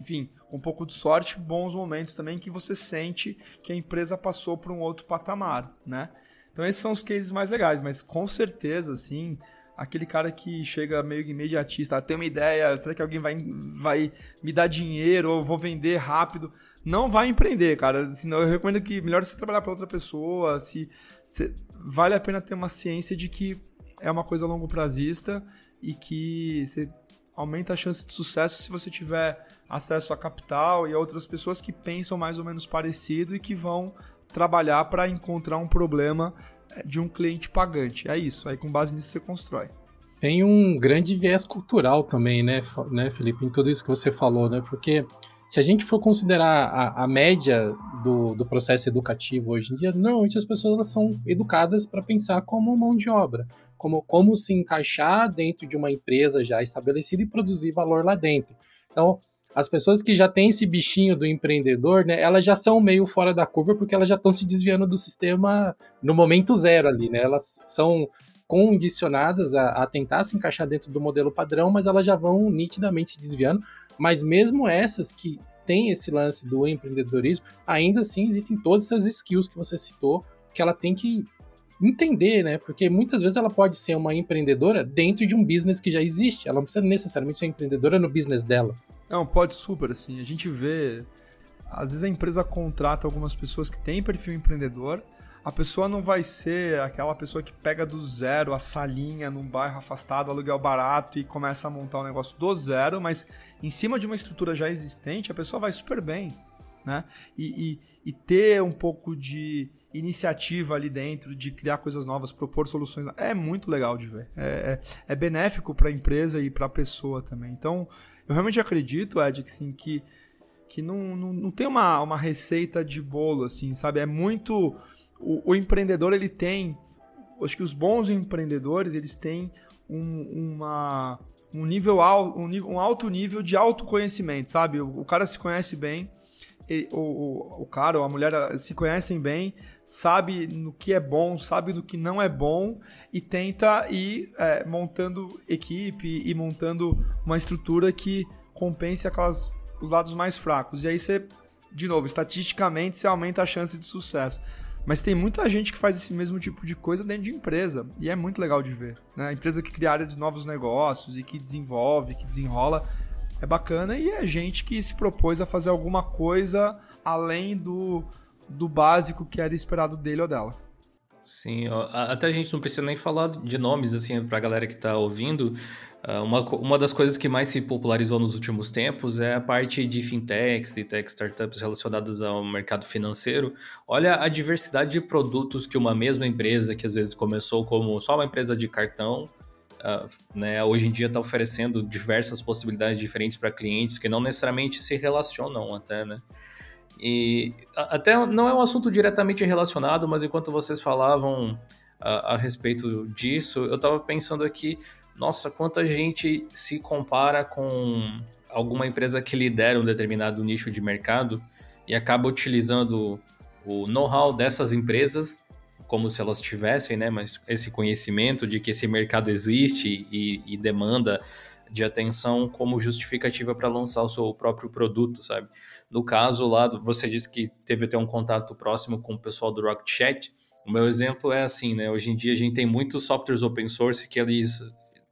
S3: enfim, um pouco de sorte, bons momentos também que você sente que a empresa passou para um outro patamar, né? Então esses são os cases mais legais, mas com certeza, assim, aquele cara que chega meio imediatista, ah, tem uma ideia, será que alguém vai, vai me dar dinheiro ou vou vender rápido? Não vai empreender, cara. Senão eu recomendo que melhor você trabalhar para outra pessoa, se, se, vale a pena ter uma ciência de que é uma coisa longo prazista e que você aumenta a chance de sucesso se você tiver acesso a capital e a outras pessoas que pensam mais ou menos parecido e que vão trabalhar para encontrar um problema é, de um cliente pagante. É isso. Aí com base nisso você constrói.
S1: Tem um grande viés cultural também, né, né, Felipe, em tudo isso que você falou, né? Porque se a gente for considerar a, a média do, do, processo educativo hoje em dia, normalmente as pessoas são educadas para pensar como mão de obra, como, como se encaixar dentro de uma empresa já estabelecida e produzir valor lá dentro. Então, as pessoas que já têm esse bichinho do empreendedor, né, elas já são meio fora da curva porque elas já estão se desviando do sistema no momento zero ali, né? Elas são condicionadas a, a, tentar se encaixar dentro do modelo padrão, mas elas já vão nitidamente se desviando. Mas mesmo essas que têm esse lance do empreendedorismo, ainda assim existem todas essas skills que você citou que ela tem que entender, né? Porque muitas vezes ela pode ser uma empreendedora dentro de um business que já existe. Ela não precisa necessariamente ser empreendedora no business dela.
S3: Não, pode super, assim. A gente vê. Às vezes a empresa contrata algumas pessoas que têm perfil empreendedor. A pessoa não vai ser aquela pessoa que pega do zero a salinha num bairro afastado, aluguel barato e começa a montar um negócio do zero, mas em cima de uma estrutura já existente, a pessoa vai super bem. Né? E, e, e ter um pouco de iniciativa ali dentro, de criar coisas novas, propor soluções, é muito legal de ver. É, é, é benéfico para a empresa e para a pessoa também. Então, eu realmente acredito, Ed, que, sim, que, que não, não, não tem uma, uma receita de bolo, assim, sabe? É muito. O, o empreendedor, ele tem. Acho que os bons empreendedores, eles têm um, uma, um nível alto, um, nível, um alto nível de autoconhecimento, sabe? O, o cara se conhece bem, ele, o, o, o cara ou a mulher se conhecem bem, sabe no que é bom, sabe do que não é bom e tenta ir é, montando equipe e montando uma estrutura que compense aquelas, os lados mais fracos. E aí você, de novo, estatisticamente você aumenta a chance de sucesso. Mas tem muita gente que faz esse mesmo tipo de coisa dentro de empresa. E é muito legal de ver. Né? Empresa que cria área de novos negócios e que desenvolve, que desenrola. É bacana e é gente que se propôs a fazer alguma coisa além do, do básico que era esperado dele ou dela.
S2: Sim, até a gente não precisa nem falar de nomes, assim, pra galera que tá ouvindo. Ah, uma, uma das coisas que mais se popularizou nos últimos tempos é a parte de fintechs e tech startups relacionadas ao mercado financeiro. Olha a diversidade de produtos que uma mesma empresa, que às vezes começou como só uma empresa de cartão, uh, né, hoje em dia está oferecendo diversas possibilidades diferentes para clientes que não necessariamente se relacionam até, né? E até não é um assunto diretamente relacionado, mas enquanto vocês falavam a, a respeito disso, eu estava pensando aqui, nossa, quanta gente se compara com alguma empresa que lidera um determinado nicho de mercado e acaba utilizando o know-how dessas empresas como se elas tivessem, né, mas esse conhecimento de que esse mercado existe e, e demanda de atenção como justificativa para lançar o seu próprio produto, sabe? No caso lá, você disse que teve até um contato próximo com o pessoal do Rocket Chat. O meu exemplo é assim, né? Hoje em dia a gente tem muitos softwares open source que eles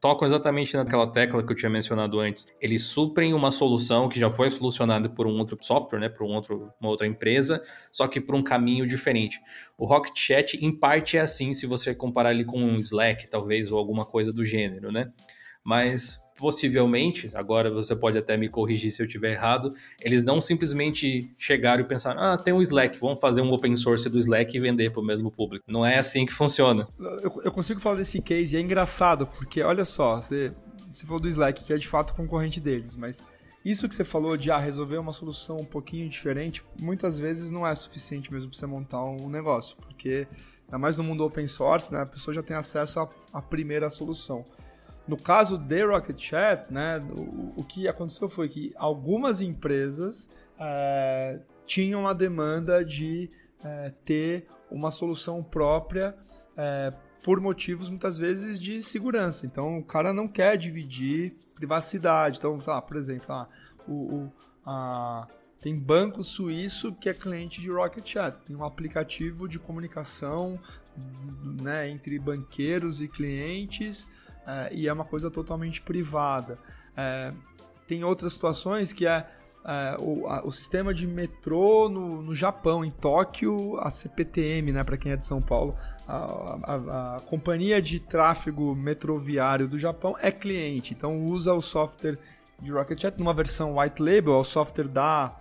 S2: tocam exatamente naquela tecla que eu tinha mencionado antes. Eles suprem uma solução que já foi solucionada por um outro software, né, por um outro, uma outra empresa, só que por um caminho diferente. O Rocket Chat, em parte, é assim, se você comparar ele com um Slack, talvez, ou alguma coisa do gênero, né? Mas possivelmente, agora você pode até me corrigir se eu estiver errado, eles não simplesmente chegaram e pensaram, ah, tem um Slack, vamos fazer um open source do Slack e vender para o mesmo público. Não é assim que funciona.
S3: Eu, eu, consigo falar desse case e é engraçado, porque olha só, você, você falou do Slack, que é de fato concorrente deles, mas isso que você falou de ah, resolver uma solução um pouquinho diferente, muitas vezes não é suficiente mesmo para você montar um negócio, porque ainda mais no mundo open source, né, a pessoa já tem acesso à primeira solução. No caso de Rocket Chat, né, o, o que aconteceu foi que algumas empresas é, tinham a demanda de é, ter uma solução própria é, por motivos muitas vezes de segurança. Então o cara não quer dividir privacidade. Então, sei lá, por exemplo, ah, o, o a, tem banco suíço que é cliente de Rocket Chat. Tem um aplicativo de comunicação né, entre banqueiros e clientes é, e é uma coisa totalmente privada. É, tem outras situações que é, é o, a, o, sistema de metrô no, no, Japão, em Tóquio, a CPTM, né, para quem é de São Paulo, a, a, a, companhia de tráfego metroviário do Japão é cliente, então usa o software de Rocket Chat numa versão white label, é o software da,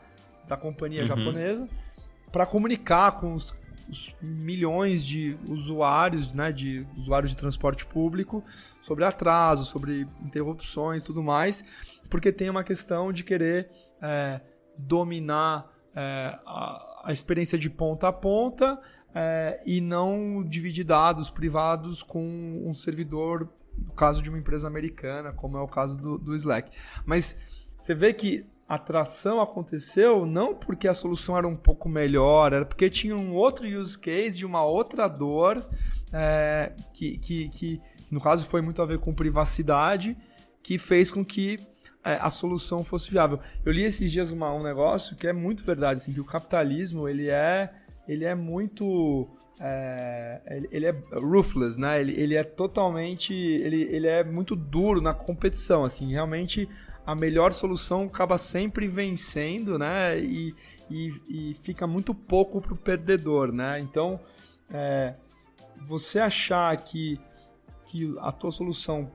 S3: da companhia uhum. japonesa, para comunicar com os, os, milhões de usuários, né, de usuários de transporte público, sobre atraso, sobre interrupções, tudo mais, porque tem uma questão de querer é, dominar é, a, a, experiência de ponta a ponta é, e não dividir dados privados com um servidor no caso de uma empresa americana, como é o caso do, do Slack. Mas você vê que a tração aconteceu não porque a solução era um pouco melhor, era porque tinha um outro use case de uma outra dor é, que, que, que, no caso foi muito a ver com privacidade, que fez com que é, a solução fosse viável. Eu li esses dias uma, um negócio que é muito verdade, assim, que o capitalismo ele é, ele é muito é, ele, ele, é ruthless, né? Ele, ele é totalmente, ele, ele é muito duro na competição, assim, realmente a melhor solução acaba sempre vencendo, né? E, e, e fica muito pouco para o perdedor, né? Então, é, você achar que, que a tua solução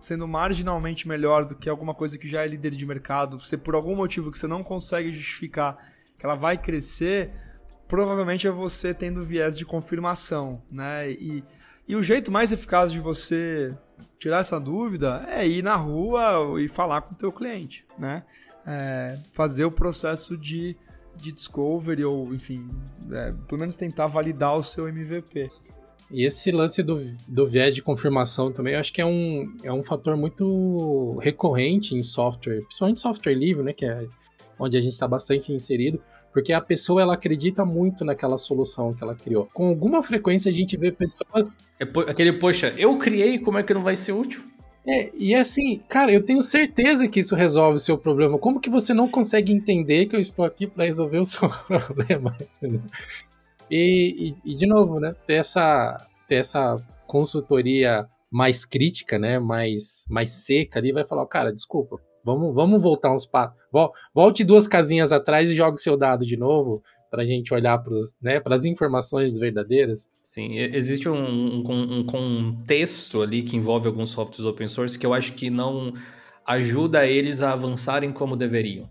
S3: sendo marginalmente melhor do que alguma coisa que já é líder de mercado, se por algum motivo que você não consegue justificar que ela vai crescer, provavelmente é você tendo viés de confirmação, né? E, e o jeito mais eficaz de você tirar essa dúvida é ir na rua e falar com o teu cliente, né? É, fazer o processo de, de discovery ou, enfim, é, pelo menos tentar validar o seu MVP.
S1: E esse lance do, do viés de confirmação também, eu acho que é um, é um fator muito recorrente em software, principalmente software livre, né, que é onde a gente está bastante inserido, porque a pessoa ela acredita muito naquela solução que ela criou. Com alguma frequência a gente vê pessoas.
S2: É aquele, poxa, eu criei, como é que não vai ser útil?
S1: É, e assim, cara, eu tenho certeza que isso resolve o seu problema. Como que você não consegue entender que eu estou aqui para resolver o seu problema? E, e, e, de novo, né, ter essa, ter essa consultoria mais crítica, né, mais, mais seca ali, vai falar, cara, desculpa, Vamos, vamos voltar uns passos. Volte duas casinhas atrás e jogue seu dado de novo para a gente olhar para né, as informações verdadeiras.
S2: Sim, existe um, um, um, contexto ali que envolve alguns softwares open source que eu acho que não ajuda eles a avançarem como deveriam.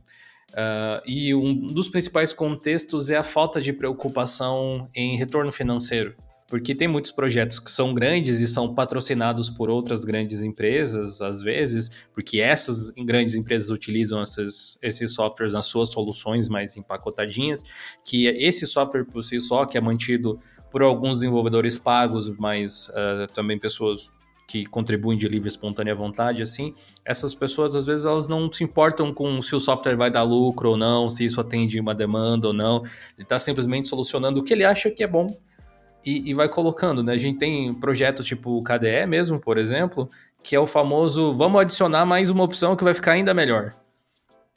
S2: Uh, e um dos principais contextos é a falta de preocupação em retorno financeiro porque tem muitos projetos que são grandes e são patrocinados por outras grandes empresas, às vezes, porque essas grandes empresas utilizam esses, esses softwares nas suas soluções mais empacotadinhas, que esse software por si só, que é mantido por alguns desenvolvedores pagos, mas uh, também pessoas que contribuem de livre espontânea vontade, assim, essas pessoas às vezes elas não se importam com se o software vai dar lucro ou não, se isso atende uma demanda ou não, ele está simplesmente solucionando o que ele acha que é bom e, e, vai colocando, né? A gente tem projetos tipo o KDE mesmo, por exemplo, que é o famoso vamos adicionar mais uma opção que vai ficar ainda melhor.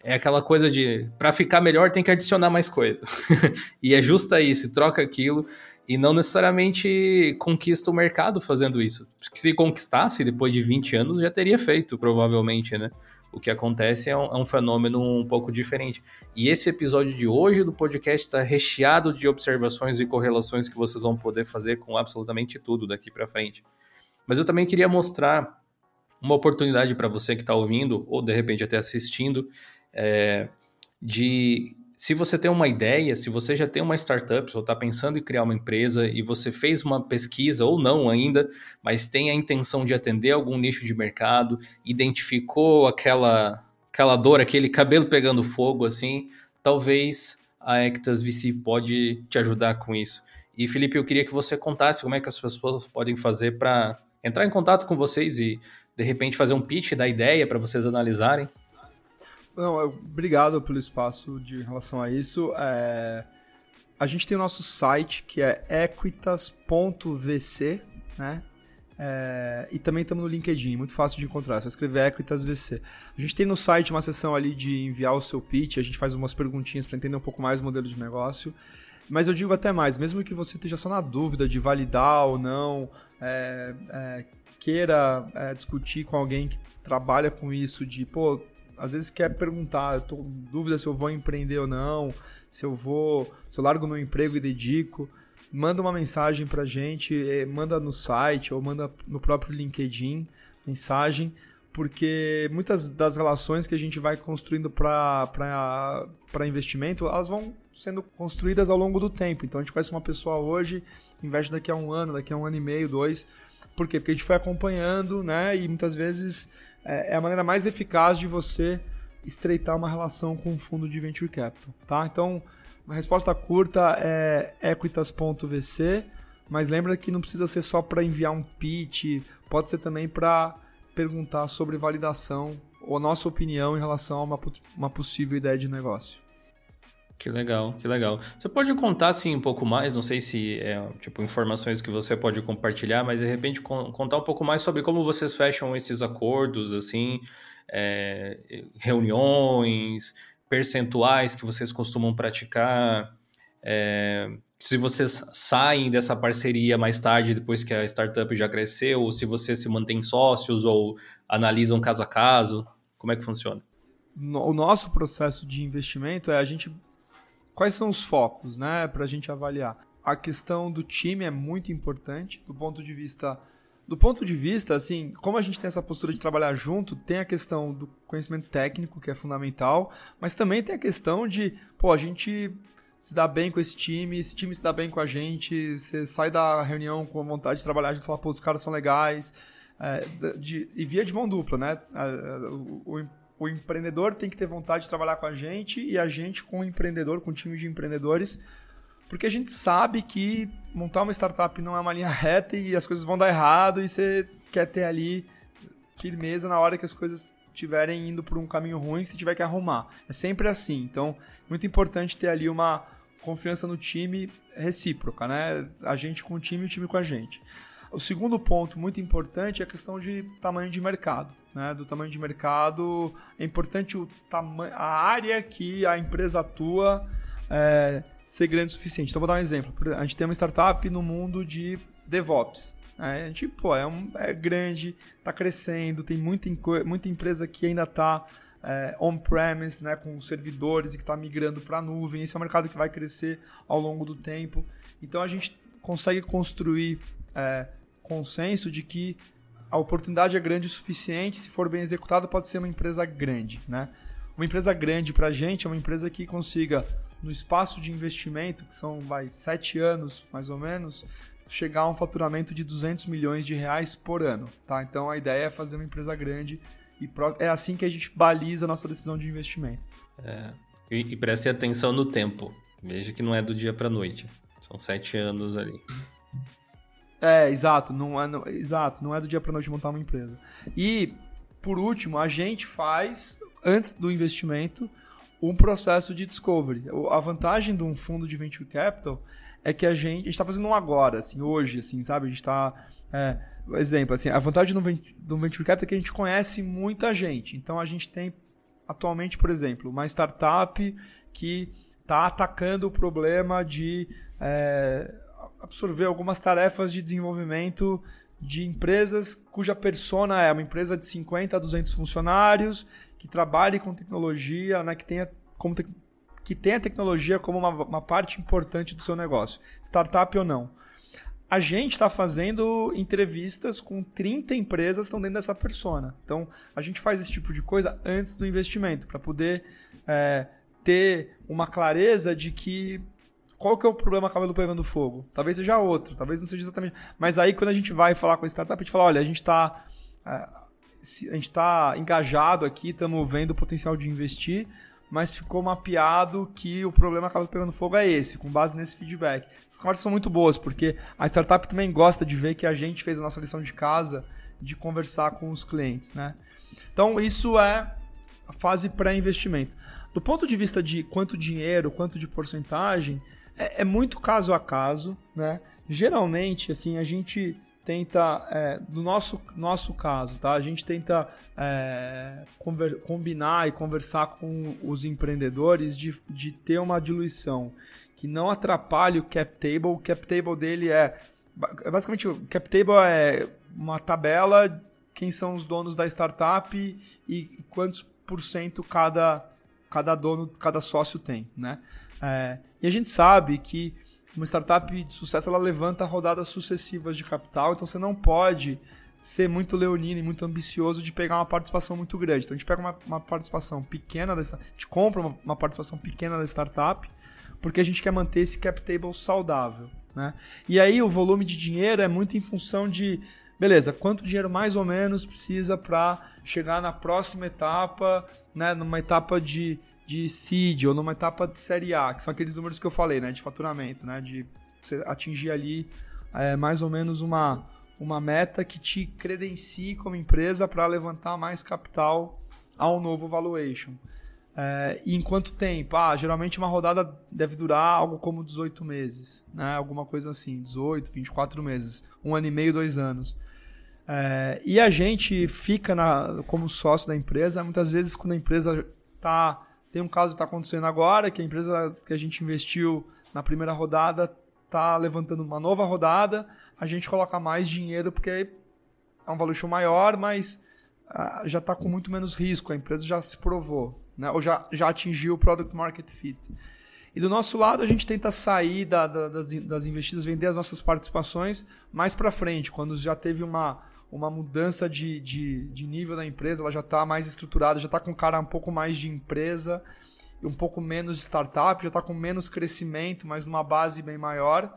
S2: É aquela coisa de para ficar melhor tem que adicionar mais coisa. e é justa isso, troca aquilo e não necessariamente conquista o mercado fazendo isso. Se conquistasse depois de 20 anos já teria feito, provavelmente, né? O que acontece é um, é um, fenômeno um pouco diferente. E esse episódio de hoje do podcast está recheado de observações e correlações que vocês vão poder fazer com absolutamente tudo daqui para frente. Mas eu também queria mostrar uma oportunidade para você que está ouvindo, ou de repente até assistindo, é, de se você tem uma ideia, se você já tem uma startup, ou está pensando em criar uma empresa e você fez uma pesquisa ou não ainda, mas tem a intenção de atender algum nicho de mercado, identificou aquela, aquela dor, aquele cabelo pegando fogo, assim, talvez a Ectas VC pode te ajudar com isso. E Felipe, eu queria que você contasse como é que as pessoas podem fazer para entrar em contato com vocês e de repente fazer um pitch da ideia para vocês analisarem.
S3: Não, obrigado pelo espaço de relação a isso. É... A gente tem o nosso site que é equitas.vc, né? É... E também estamos no LinkedIn, muito fácil de encontrar, é só escrever Equitas VC. A gente tem no site uma seção ali de enviar o seu pitch, a gente faz umas perguntinhas para entender um pouco mais o modelo de negócio. Mas eu digo até mais, mesmo que você esteja só na dúvida de validar ou não, é, é, queira é, discutir com alguém que trabalha com isso, de, pô, às vezes quer perguntar, eu tô com dúvida se eu vou empreender ou não, se eu vou, se eu largo meu emprego e dedico, manda uma mensagem pra gente, é, manda no site ou manda no próprio LinkedIn mensagem, porque muitas das relações que a gente vai construindo para investimento, elas vão sendo construídas ao longo do tempo. Então a gente conhece uma pessoa hoje, investe daqui a um ano, daqui a um ano e meio, dois. Por quê? Porque a gente foi acompanhando, né? E muitas vezes é, é a maneira mais eficaz de você estreitar uma relação com um fundo de venture capital, tá? Então, uma resposta curta é equitas.vc, mas lembra que não precisa ser só para enviar um pitch, pode ser também para perguntar sobre validação ou nossa opinião em relação a uma, uma possível ideia de negócio.
S2: Que legal, que legal. Você pode contar assim um pouco mais, não sei se é tipo informações que você pode compartilhar, mas de repente contar um pouco mais sobre como vocês fecham esses acordos, assim, é, reuniões, percentuais que vocês costumam praticar, é, se vocês saem dessa parceria mais tarde, depois que a startup já cresceu, ou se vocês se mantêm sócios ou analisam caso a caso, como é que funciona?
S3: O nosso processo de investimento é a gente Quais são os focos, né, para a gente avaliar? A questão do time é muito importante do ponto de vista do ponto de vista, assim, como a gente tem essa postura de trabalhar junto, tem a questão do conhecimento técnico, que é fundamental, mas também tem a questão de, pô, a gente se dá bem com esse time, esse time se dá bem com a gente, você sai da reunião com vontade de trabalhar, a gente fala, pô, os caras são legais, é, de, e via de mão dupla, né? O, o, o empreendedor tem que ter vontade de trabalhar com a gente e a gente com o empreendedor, com o time de empreendedores, porque a gente sabe que montar uma startup não é uma linha reta e as coisas vão dar errado e você quer ter ali firmeza na hora que as coisas estiverem indo por um caminho ruim, se tiver que arrumar. É sempre assim. Então, muito importante ter ali uma confiança no time recíproca, né? A gente com o time e o time com a gente. O segundo ponto muito importante é a questão de tamanho de mercado. Né? Do tamanho de mercado, é importante o a área que a empresa atua é, ser grande o suficiente. Então, vou dar um exemplo. A gente tem uma startup no mundo de DevOps. Né? A gente, pô, é, um, é grande, está crescendo, tem muita, muita empresa que ainda está é, on-premise, né, com servidores e que está migrando para a nuvem. Esse é um mercado que vai crescer ao longo do tempo. Então, a gente consegue construir é, consenso de que a oportunidade é grande o suficiente, se for bem executado, pode ser uma empresa grande. Né? Uma empresa grande para a gente é uma empresa que consiga, no espaço de investimento, que são vai, sete anos mais ou menos, chegar a um faturamento de 200 milhões de reais por ano. Tá? Então a ideia é fazer uma empresa grande e é assim que a gente baliza a nossa decisão de investimento.
S2: É, e, e preste atenção no tempo. Veja que não é do dia para noite. São sete anos ali.
S3: É, exato, não é, não, exato, não é do dia para noite montar uma empresa. E por último, a gente faz antes do investimento um processo de discovery. A vantagem de um fundo de venture capital é que a gente está fazendo um agora, assim, hoje, assim, sabe? A gente está é, exemplo, assim, a vantagem do, do venture capital é que a gente conhece muita gente. Então a gente tem atualmente, por exemplo, uma startup que está atacando o problema de é, absorver algumas tarefas de desenvolvimento de empresas cuja persona é uma empresa de 50 a 200 funcionários, que trabalhe com tecnologia, né, que tenha como te, que tenha tecnologia como uma, uma parte importante do seu negócio, startup ou não. A gente está fazendo entrevistas com 30 empresas que estão dentro dessa persona. Então, a gente faz esse tipo de coisa antes do investimento, para poder é, ter uma clareza de que qual que é o problema cabelo pegando fogo? Talvez seja outro, talvez não seja exatamente. Mas aí quando a gente vai falar com a startup, a gente fala, olha, a gente está é, a gente está engajado aqui, estamos vendo o potencial de investir, mas ficou mapeado que o problema acaba pegando fogo é esse, com base nesse feedback. As conversas são muito boas, porque a startup também gosta de ver que a gente fez a nossa lição de casa de conversar com os clientes, né? Então, isso é a fase pré-investimento. Do ponto de vista de quanto dinheiro, quanto de porcentagem, é, é muito caso a caso, né? Geralmente, assim, a gente tenta, é, no nosso, nosso caso, tá? A gente tenta é, conver, combinar e conversar com os empreendedores de, de ter uma diluição que não atrapalhe o cap table. O cap table dele é basicamente o cap table é uma tabela, quem são os donos da startup e, e quantos por cento cada, cada dono, cada sócio tem, né? É, e a gente sabe que uma startup de sucesso ela levanta rodadas sucessivas de capital, então você não pode ser muito leonino e muito ambicioso de pegar uma participação muito grande. Então a gente pega uma, uma participação pequena, da, a gente compra uma, uma, participação pequena da startup, porque a gente quer manter esse cap table saudável. Né? E aí o volume de dinheiro é muito em função de, beleza, quanto dinheiro mais ou menos precisa para chegar na próxima etapa, né, numa etapa de, de seed ou numa etapa de série A, que são aqueles números que eu falei, né, de faturamento, né, de você atingir ali é, mais ou menos uma uma meta que te credencie como empresa para levantar mais capital ao novo valuation. É, e em quanto tempo? Ah, geralmente uma rodada deve durar algo como 18 meses, né? alguma coisa assim, 18, 24 meses, um ano e meio, dois anos. É, e a gente fica na, como sócio da empresa, muitas vezes quando a empresa tá tem um caso que está acontecendo agora, que a empresa que a gente investiu na primeira rodada está levantando uma nova rodada, a gente coloca mais dinheiro porque é um valuation maior, mas uh, já está com muito menos risco, a empresa já se provou, né? ou já, já atingiu o product market fit. E do nosso lado, a gente tenta sair da, da, das, das investidas, vender as nossas participações mais para frente, quando já teve uma, uma mudança de, de, de nível da empresa, ela já está mais estruturada, já está com cara um pouco mais de empresa, um pouco menos de startup, já está com menos crescimento, mas numa base bem maior.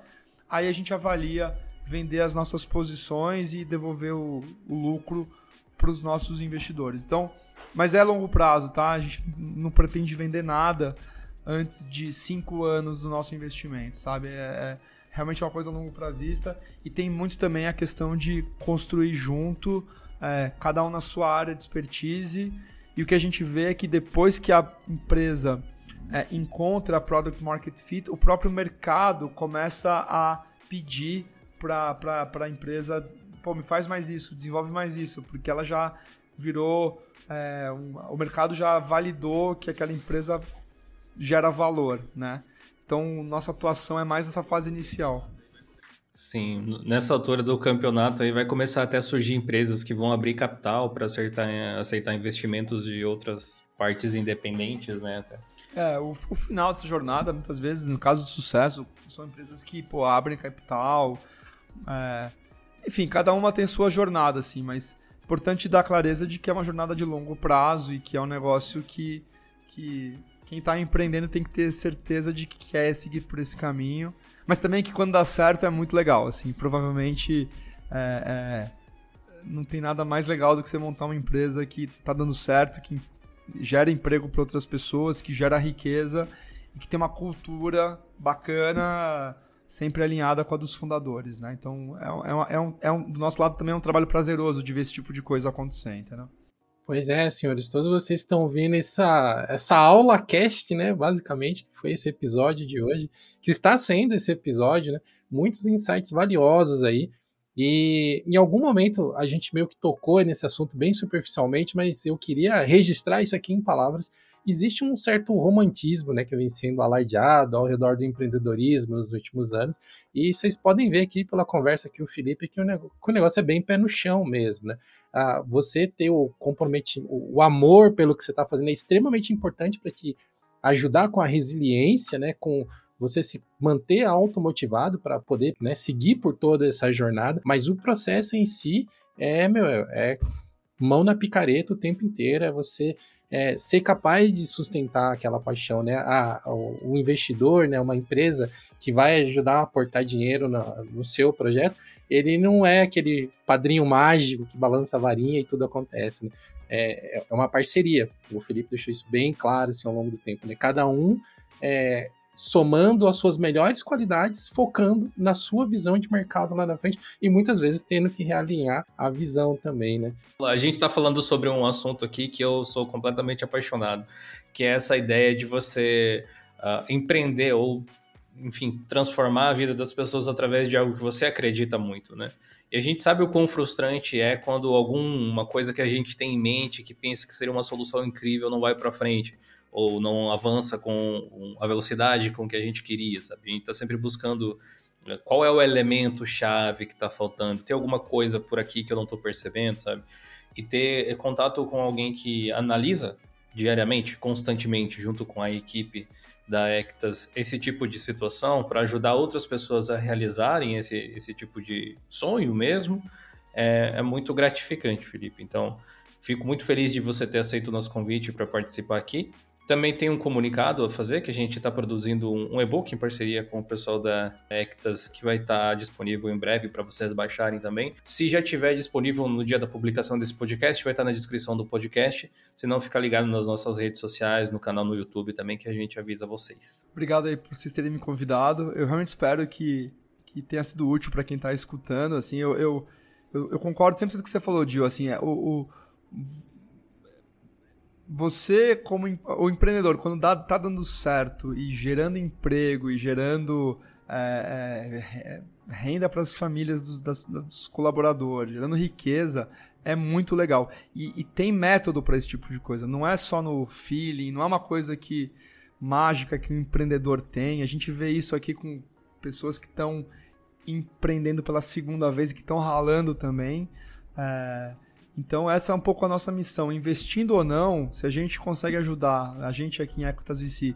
S3: Aí a gente avalia vender as nossas posições e devolver o, o lucro para os nossos investidores. Então, mas é longo prazo, tá? A gente não pretende vender nada antes de cinco anos do nosso investimento, sabe? É, é realmente uma coisa longo prazista e tem muito também a questão de construir junto, é, cada um na sua área de expertise. E o que a gente vê é que depois que a empresa é, encontra a product market fit, o próprio mercado começa a pedir para a empresa, pô, me faz mais isso, desenvolve mais isso, porque ela já virou, é, um, o mercado já validou que aquela empresa gera valor, né? Então, nossa atuação é mais nessa fase inicial.
S2: Sim, nessa altura do campeonato aí vai começar até a surgir empresas que vão abrir capital para aceitar, aceitar investimentos de outras partes independentes, né? Até.
S3: É, o, o, final dessa jornada, muitas vezes, no caso de sucesso, são empresas que pô, abrem capital, é, enfim, cada uma tem sua jornada, assim, mas é importante dar clareza de que é uma jornada de longo prazo e que é um negócio que, que quem está empreendendo tem que ter certeza de que quer seguir por esse caminho. Mas também que quando dá certo é muito legal, assim, provavelmente é, é, não tem nada mais legal do que você montar uma empresa que está dando certo, que gera emprego para outras pessoas, que gera riqueza e que tem uma cultura bacana sempre alinhada com a dos fundadores, né? Então, é, é, é, um, é um, do nosso lado também é um trabalho prazeroso de ver esse tipo de coisa acontecer, entendeu?
S1: Pois é, senhores, todos vocês estão vendo essa, essa aula cast, né, basicamente, que foi esse episódio de hoje, que está sendo esse episódio, né, muitos insights valiosos aí, e em algum momento a gente meio que tocou nesse assunto bem superficialmente, mas eu queria registrar isso aqui em palavras existe um certo romantismo, né, que vem sendo alardeado ao redor do empreendedorismo nos últimos anos, e vocês podem ver aqui pela conversa que o Felipe que o, negócio, é bem pé no chão mesmo, né? Ah, você ter o comprometimento, o amor pelo que você está fazendo é extremamente importante para te ajudar com a resiliência, né, com você se manter automotivado para poder né, seguir por toda essa jornada, mas o processo em si é, meu, é mão na picareta o tempo inteiro, é você é, ser capaz de sustentar aquela paixão, né? O, o, investidor, né? Uma empresa que vai ajudar a aportar dinheiro no, no seu projeto, ele não é aquele padrinho mágico que balança a varinha e tudo acontece, né? É, é uma parceria. O Felipe deixou isso bem claro assim, ao longo do tempo, né? Cada um é, somando as suas melhores qualidades, focando na sua visão de mercado lá na frente e muitas vezes tendo que realinhar a visão também, né?
S2: A gente está falando sobre um assunto aqui que eu sou completamente apaixonado, que é essa ideia de você uh, empreender ou, enfim, transformar a vida das pessoas através de algo que você acredita muito, né? E a gente sabe o quão frustrante é quando alguma coisa que a gente tem em mente, que pensa que seria uma solução incrível, não vai para frente ou não avança com a velocidade com que a gente queria, sabe? A gente está sempre buscando Qual é o elemento chave que está faltando? Tem alguma coisa por aqui que eu não estou percebendo, sabe? E ter contato com alguém que analisa diariamente, constantemente, junto com a equipe da Ectas, esse tipo de situação para ajudar outras pessoas a realizarem esse, esse tipo de sonho mesmo, é, é muito gratificante, Felipe. Então, fico muito feliz de você ter aceito o nosso convite para participar aqui. Também tem um comunicado a fazer, que a gente está produzindo um, e-book em parceria com o pessoal da Ectas, que vai estar tá disponível em breve para vocês baixarem também. Se já estiver disponível no dia da publicação desse podcast, vai estar tá na descrição do podcast. Se não, fica ligado nas nossas redes sociais, no canal no YouTube também, que a gente avisa vocês.
S3: Obrigado aí por vocês terem me convidado. Eu realmente espero que, que tenha sido útil para quem está escutando. Assim, eu, eu, eu, eu, concordo sempre com o que você falou, Gil. Assim, é, o, o você, como o empreendedor, quando dá, tá dando certo e gerando emprego e gerando é, é, renda para as famílias dos, das, dos, colaboradores, gerando riqueza, é muito legal. E, e tem método para esse tipo de coisa. Não é só no feeling, não é uma coisa que mágica que o empreendedor tem. A gente vê isso aqui com pessoas que estão empreendendo pela segunda vez e que estão ralando também. É, então essa é um pouco a nossa missão, investindo ou não, se a gente consegue ajudar a gente aqui em Equitas VC,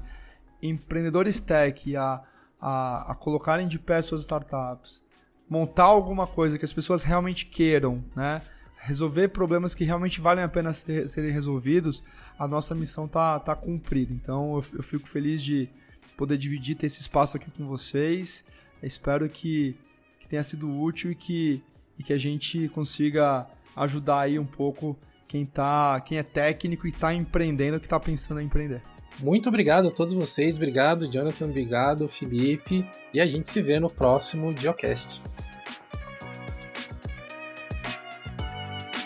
S3: empreendedores tech a, a, a colocarem de pé suas startups, montar alguma coisa que as pessoas realmente queiram, né? resolver problemas que realmente valem a pena ser, serem resolvidos, a nossa missão tá, tá cumprida. Então eu, eu fico feliz de poder dividir, ter esse espaço aqui com vocês. espero que, que tenha sido útil e que, e que a gente consiga ajudar aí um pouco quem tá, quem é técnico e está empreendendo, que está pensando em empreender.
S1: Muito obrigado a todos vocês, obrigado Jonathan, obrigado Felipe, e a gente se vê no próximo Geocast.